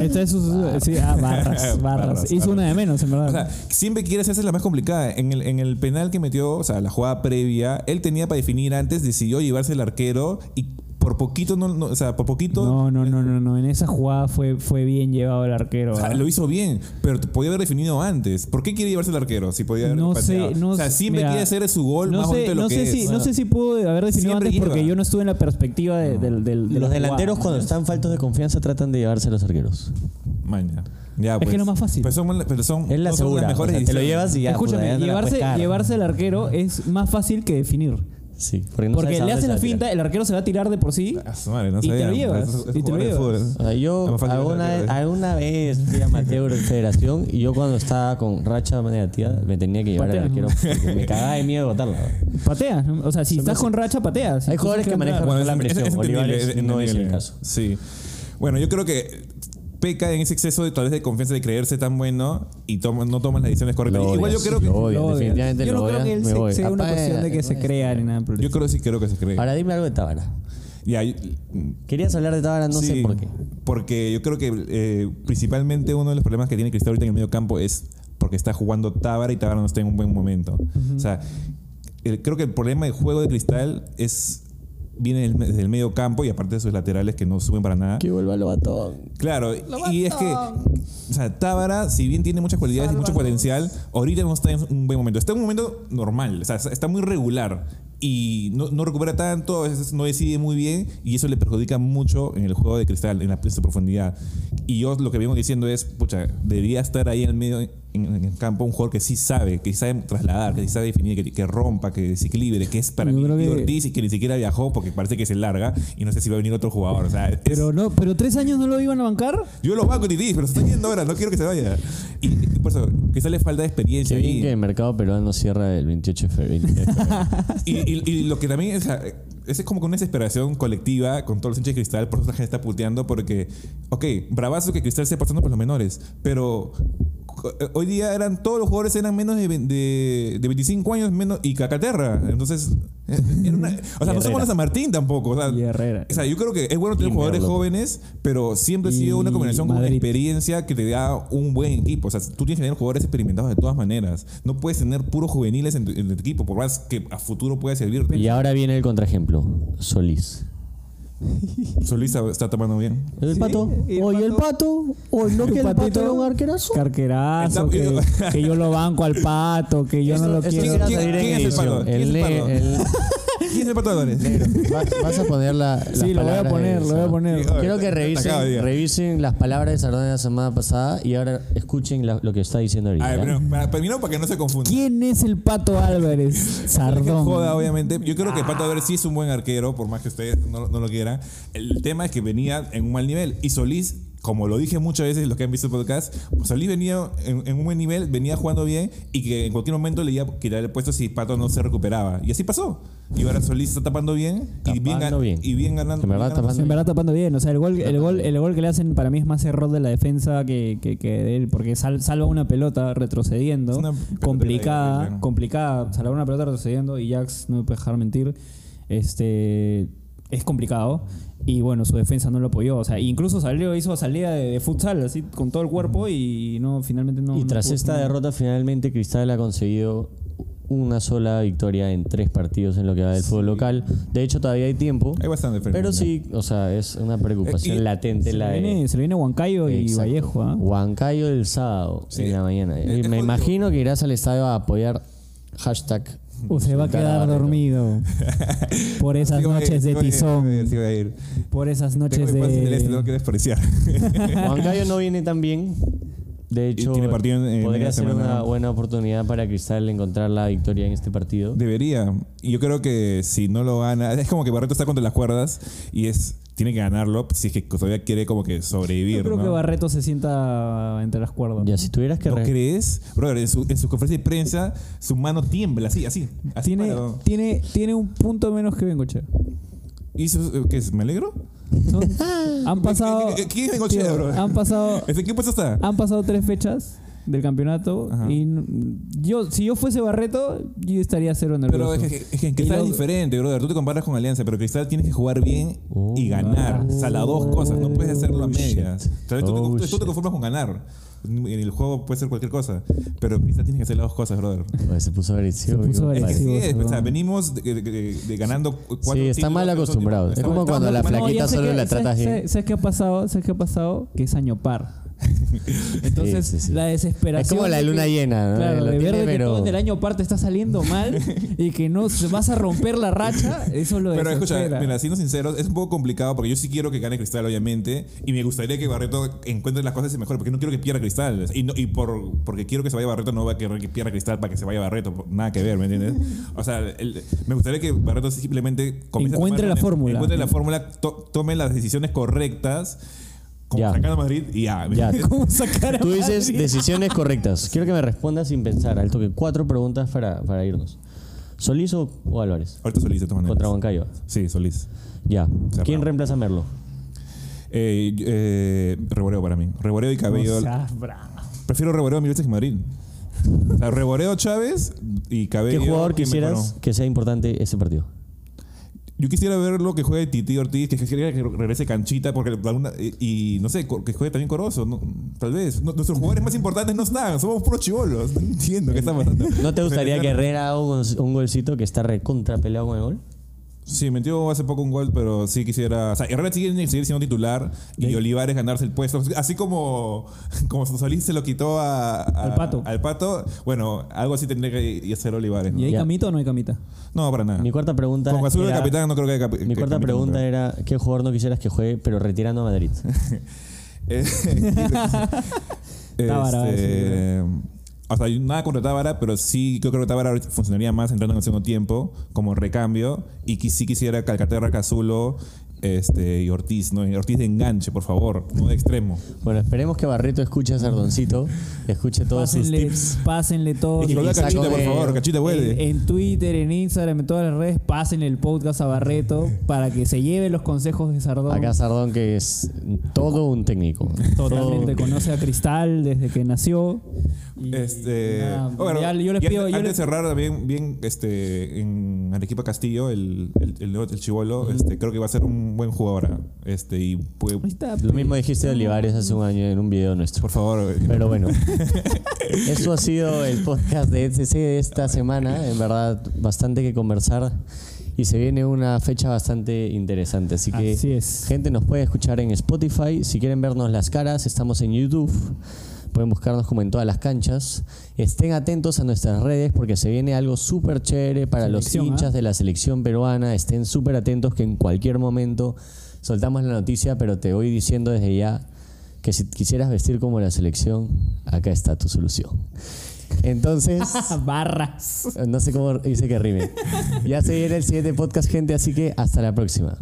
S1: Esta es su- sí, ah, barras, barras.
S5: Barras,
S1: Hizo
S5: barras.
S1: una de menos, en verdad.
S5: O sea, siempre quiere hacerse la más complicada. En el, en el penal que metió, o sea, la jugada previa, él tenía para definir antes, decidió llevarse el arquero y por poquito, no, no- o sea, por poquito.
S1: no, no, no, no, no. En esa jugada fue, fue bien llevado el arquero.
S5: O sea, lo hizo bien, pero podía haber definido antes. ¿Por qué quiere llevarse el arquero? Si podía haber
S1: No sé, no
S5: O sea, siempre
S1: mira,
S5: quiere hacer su gol
S1: no
S5: más
S1: sé,
S5: bonito de lo
S1: no
S5: que
S1: sé
S5: es.
S1: si, no sé si pudo haber definido
S5: Siempre
S1: antes porque yo no estuve en la perspectiva de, del, del- de
S2: Los
S1: la
S2: delanteros
S1: jugada,
S2: cuando
S1: ¿no?
S2: están faltos de confianza tratan de llevarse a los arqueros.
S5: Maña. Ya,
S1: Es que
S5: pues.
S1: es lo más fácil.
S5: Pues son, pero son,
S2: Es la
S5: no son
S2: segura.
S5: las
S2: o
S5: mejores
S2: sea, te lo llevas y ya. puta,
S1: Escúchame,
S2: ya
S1: llevarse, llevarse al arquero es más fácil que definir.
S2: Sí, porque, no
S1: le hace la finta, el arquero se va a tirar de por sí.
S5: A su madre, no
S1: Y te
S5: sabía.
S1: lo llevas,
S5: Es- es
S1: y te lo
S5: de
S1: llevas.
S5: fútbol.
S2: O sea, yo alguna vez, alguna vez fui a Mateo en Federación y yo cuando estaba con racha negativa me tenía que llevar al arquero porque me cagaba de miedo de botarla.
S1: Pateas. ¿no? O sea, si estás con racha, pateas.
S2: Hay jugadores que manejan-
S1: claro.
S2: la
S5: es-
S2: presión.
S5: es entendible,
S2: Olivares
S5: es
S2: no es el caso.
S5: Sí. Bueno, yo creo que peca en ese exceso de tal vez de confianza de creerse tan bueno y toma- no tomas las decisiones correctas.
S2: Lo
S5: Igual yo creo que
S2: lo odias,
S1: Lo odias.
S2: definitivamente
S1: Yo
S2: lo
S1: no creo
S2: odias,
S1: que él
S2: me
S1: se-
S2: voy.
S1: sea una
S2: Apaga,
S1: cuestión de que se crea ni nada. por el
S5: yo creo sí creo que se cree.
S2: Ahora dime algo de Tábara.
S5: Ya, yo-
S2: Querías hablar de Tábara, no sé
S5: sí,
S2: por qué.
S5: Porque yo creo que eh, principalmente uno de los problemas que tiene Cristal ahorita en el medio campo es porque está jugando Tábara y Tábara no está en un buen momento. O sea, el- creo que el problema del juego de Cristal es viene del- desde el medio campo y aparte de sus laterales que no suben para nada.
S2: Que vuelva lo batón.
S5: Claro, y es que, o sea, Tábara, si bien tiene muchas cualidades y mucho potencial, ahorita no está en un buen momento. Está en un momento normal, o sea, está muy regular y no, no recupera tanto, a veces no decide muy bien y eso le perjudica mucho en el juego de cristal, en la en su profundidad. Y yo lo que vengo diciendo es, pucha, debería estar ahí en el medio, en, en el campo, un jugador que sí sabe, que sí sabe trasladar, que sí sabe definir, que, que rompa, que desequilibre, que es para
S1: Yo
S5: mí
S1: que-
S5: Ortiz y que ni siquiera viajó porque parece que se larga y no sé si va a venir otro jugador. O sea, es-
S1: Pero no, pero tres años no lo iban a bancar.
S5: yo lo banco Titi, pero se está yendo ahora, no quiero que se vaya. Y, y por eso, quizá le falta de experiencia.
S2: Qué bien
S5: ahí.
S2: que el mercado peruano cierra el 28 de febrero. 23 de febrero.
S5: Y, y- lo que también o sea, es como con una desesperación colectiva con todos los hinchas de cristal, por eso la gente está puteando, porque, ok, bravazo que cristal esté pasando por los menores, pero hoy día eran todos los jugadores eran menos de, ve- de, de 25 años menos y Cacaterra. Entonces, eh, era una- o sea, no somos la San Martín tampoco. O sea,
S1: Y Herrera.
S5: o sea, yo creo que es bueno tener jugadores jóvenes, pero siempre ha sido una combinación con
S1: Madrid.
S5: experiencia que te da un buen equipo. O sea, tú tienes que tener jugadores experimentados de todas maneras. No puedes tener puros juveniles en tu, en tu equipo, por más que a futuro pueda servirte.
S2: y ahora viene el contraejemplo. Solís.
S5: Solís está tomando bien.
S2: ¿El
S1: Sí,
S2: pato?
S1: el
S2: Oye, el pato. Oye, no que el pato
S1: patito,
S2: era un arquerazo.
S1: Carquerazo, que, yo lo banco al pato, que yo no lo quiero.
S5: ¿Quién- es el el
S2: el-
S5: ¿Quién es el pato Álvarez?
S2: vas, vas a poner la. las
S1: Sí, lo voy a
S2: palabras
S1: poner, lo voy a
S2: Sardón.
S1: poner.
S2: Quiero que
S5: de
S2: revisen, revisen las palabras de Sardón de la semana pasada y ahora escuchen la- lo que está diciendo ahorita.
S5: A ver,
S2: ¿ya?
S5: primero, para, para que no se confunda.
S1: ¿Quién es el pato Álvarez?
S5: Que
S1: Sardón.
S5: joda, obviamente. Yo creo que Pato Álvarez sí es un buen arquero, por más que ustedes no, no lo quieran. El tema es que venía en un mal nivel. Y Solís, como lo dije muchas veces los que han visto el podcast, pues Solís venía en, en un buen nivel, venía jugando bien y que en cualquier momento le iba a quitar el puesto si Pato no se recuperaba. Y así pasó. Y ahora Solís está tapando bien y bien,
S2: Tapando
S5: gan-
S2: bien.
S5: y bien ganando.
S2: En verdad,
S5: bien ganando.
S2: tapando
S1: En verdad tapando bien, o sea, el gol, el gol, el gol que le hacen para mí es más error de la defensa que, que, que de él, porque sal- salva una pelota retrocediendo,
S5: Es una pelota
S1: complicada, complicada, salvar una pelota retrocediendo y Jax no me puede dejar mentir, este es complicado. Y bueno, su defensa no lo apoyó. O sea, incluso salió, hizo salida de, de futsal así con todo el cuerpo y no, finalmente no.
S2: y
S1: no
S2: tras
S1: pudo-
S2: esta derrota, finalmente Cristal ha conseguido una sola victoria en tres partidos en lo que va del fútbol local. De hecho, todavía hay tiempo.
S5: Hay bastante frente.
S2: Pero sí, o sea, es una preocupación
S5: Eh,
S2: latente
S1: Se
S2: la
S1: le
S2: de.
S1: viene, se le viene Huancayo y
S2: Exacto.
S1: Vallejo. ¿ah?
S2: Huancayo el sábado
S5: Sí.
S2: en la mañana.
S5: Eh,
S2: Y me
S5: eh,
S2: imagino que irás al estadio a apoyar hashtag.
S1: O se va a quedar dormido por esas
S5: Sí
S1: noches
S5: sí
S1: de
S5: sí
S1: tizón,
S5: sí voy a ir.
S1: por esas noches de...
S2: Huancayo no viene tan bien. De hecho,
S5: tiene partido en- en
S2: podría ser
S5: semana.
S2: una buena oportunidad para Cristal encontrar la victoria en este partido.
S5: Debería. Y yo creo que si no lo gana, es como que Barreto está contra las cuerdas y es tiene que ganarlo si es que todavía quiere como que sobrevivir.
S1: Yo creo
S5: ¿no?
S1: que Barreto se sienta entre las cuerdas.
S2: Ya, si tuvieras que.
S5: ¿No
S2: re-
S5: crees? Brother, en su, en su conferencia de prensa, su mano tiembla, así, así. así
S1: Tiene,
S5: para-
S1: tiene, tiene un punto menos que Bengoche.
S5: ¿Y eso, qué es? ¿Me alegro?
S1: Han pasado.
S5: ¿Qué- qué- quién es
S1: tío,
S5: bro?
S1: Han pasado.
S5: ¿En qué puesto está?
S1: Han pasado tres fechas del campeonato
S5: Ajá.
S1: y yo si yo fuese Barreto yo estaría cero nervioso.
S5: Pero es que, es que en Cristal
S1: lo-
S5: es diferente, brother. Tú te comparas con Alianza, pero Cristal tienes que jugar bien
S2: Oh.
S5: y ganar. O sea, las dos cosas. No puedes hacerlo a
S2: Oh,
S5: medias.
S2: shit.
S5: Tal vez tú, te-
S2: Oh,
S5: tú te conformas con ganar. En el juego puede ser cualquier cosa. Pero Cristal tiene que hacer las dos cosas, brother.
S2: Oye, se puso agresivo.
S1: Se puso
S2: amigo.
S5: Es que
S1: agresivo.
S5: sí, o sea, venimos de, de- de- de ganando cuatro
S2: Sí, está mal acostumbrado. Es como cuando la flaquita solo
S1: que-
S2: la
S1: ¿sabes-
S2: tratas bien.
S1: ¿sabes, ¿Sabes qué ha pasado? ¿Sabes qué ha pasado? Que es año par. Entonces,
S2: Sí, sí, sí.
S1: la desesperación.
S2: Es como la
S1: de
S2: luna
S1: que-
S2: llena, ¿no?
S1: Claro,
S2: Lo
S1: de ver
S2: tiene,
S1: de que
S2: pero-
S1: todo en el año par te está saliendo mal y que no vas a romper la racha, eso lo
S5: Pero escucha,
S1: desespera.
S5: mira, siendo sinceros, es un poco complicado porque yo sí quiero que gane Cristal, obviamente, y me gustaría que Barreto encuentre las cosas y mejor, porque no quiero que pierda Cristal. Y, no- y por, porque quiero que se vaya Barreto, no va a querer que pierda Cristal para que se vaya Barreto. Nada que ver, ¿me entiendes? O sea, el- me gustaría que Barreto simplemente
S1: Encuentre
S5: tomar-
S1: la fórmula.
S5: Encuentre la fórmula, to- tome las decisiones correctas, como
S2: Ya.
S5: sacando a Madrid y ya.
S2: Ya.
S1: ¿Cómo sacar a
S2: Tú dices
S1: Madrid?
S2: decisiones correctas. Quiero que me respondas sin pensar. Al toque, cuatro preguntas para, para irnos. ¿Solís o, o Álvarez?
S5: Ahorita Solís, de todas maneras.
S2: Contra Huancayo.
S5: Sí, Solís.
S2: Ya.
S5: Cerrado.
S2: ¿Quién reemplaza a Merlo?
S5: Eh, eh, reboreo para mí. Reboreo y Cabello.
S1: O sea, bravo.
S5: Prefiero Reboreo mil veces que Madrid. O sea, Reboreo Chávez y
S2: ¿Qué
S5: Cabello.
S2: jugador
S5: ¿quién
S2: quisieras que sea importante ese partido?
S5: Yo quisiera ver lo que juegue Titi Ortiz, que quisiera que regrese Canchita, porque alguna- y, y no sé, que juegue también Corozo, no, tal vez. No- nuestros jugadores más importantes no están, somos puros chivolos. No entiendo qué está pasando.
S2: ¿No te gustaría que Herrera haga un, un golcito que está recontra peleado con el gol?
S5: Sí, metió hace poco un gol, pero sí quisiera. O sea, Herrera sigue, seguir siendo titular y Olivares ganarse el puesto. Así como, como Solís se lo quitó a, a-
S1: Al Pato.
S5: Al pato, bueno, algo así tendría que hacer Olivares. ¿no?
S1: ¿Y hay
S2: Ya.
S1: camita o no hay camita?
S5: No, para nada.
S2: Mi cuarta pregunta.
S5: Con Azul de capitán no creo que haya capi-
S2: Mi cuarta
S5: capitán,
S2: pregunta era: ¿qué jugador no quisieras que juegue, pero retirando a Madrid?
S5: Eh, este, o sea, nada contra Tábara, pero sí yo creo que Tábara funcionaría más entrando en el segundo tiempo como recambio. Y que sí quisiera Calcaterra, Cazulo este, y Ortiz, ¿no? Y Ortiz de enganche, por favor, no de extremo.
S2: Bueno, esperemos que Barreto escuche a Sardoncito, escuche todos sus
S1: Pásenle,
S2: tips.
S1: pásenle todo.
S5: Y
S2: saco
S5: Cachita, por favor, Cachita vuelve.
S1: En, en Twitter, en Instagram, en todas las redes, pásenle el podcast a Barreto para que se lleve los consejos de Sardón.
S2: Acá Sardón, que es todo un técnico.
S1: Totalmente
S2: Todo-
S1: conoce a Cristal desde que nació. Y-
S5: Este,
S1: y nada,
S5: bueno,
S1: ya- yo les
S5: y
S1: pido.
S5: antes,
S1: yo
S5: antes
S1: les-
S5: de cerrar también bien este en Arequipa Castillo el el, el, el chivolo este creo que va a ser un buen jugador este y puede,
S1: Ahí está,
S2: Lo mismo dijiste de Olivares hace un año en un video nuestro.
S5: por favor
S2: Pero bueno, eso ha sido el podcast de ETC de esta semana. En verdad, bastante que conversar. Y se viene una fecha bastante interesante. Así que,
S1: Así es.
S2: gente, nos puede escuchar en Spotify. Si quieren vernos las caras, estamos en YouTube. Pueden buscarnos como en todas las canchas. Estén atentos a nuestras redes porque se viene algo súper chévere para
S1: Selección,
S2: los hinchas
S1: ¿ah?
S2: de la selección peruana. Estén súper atentos que en cualquier momento soltamos la noticia, pero te voy diciendo desde ya que si quisieras vestir como la selección, acá está tu solución. Entonces,
S1: Barras.
S2: no sé cómo hice que rime. Ya se viene el siguiente podcast, gente, así que hasta la próxima.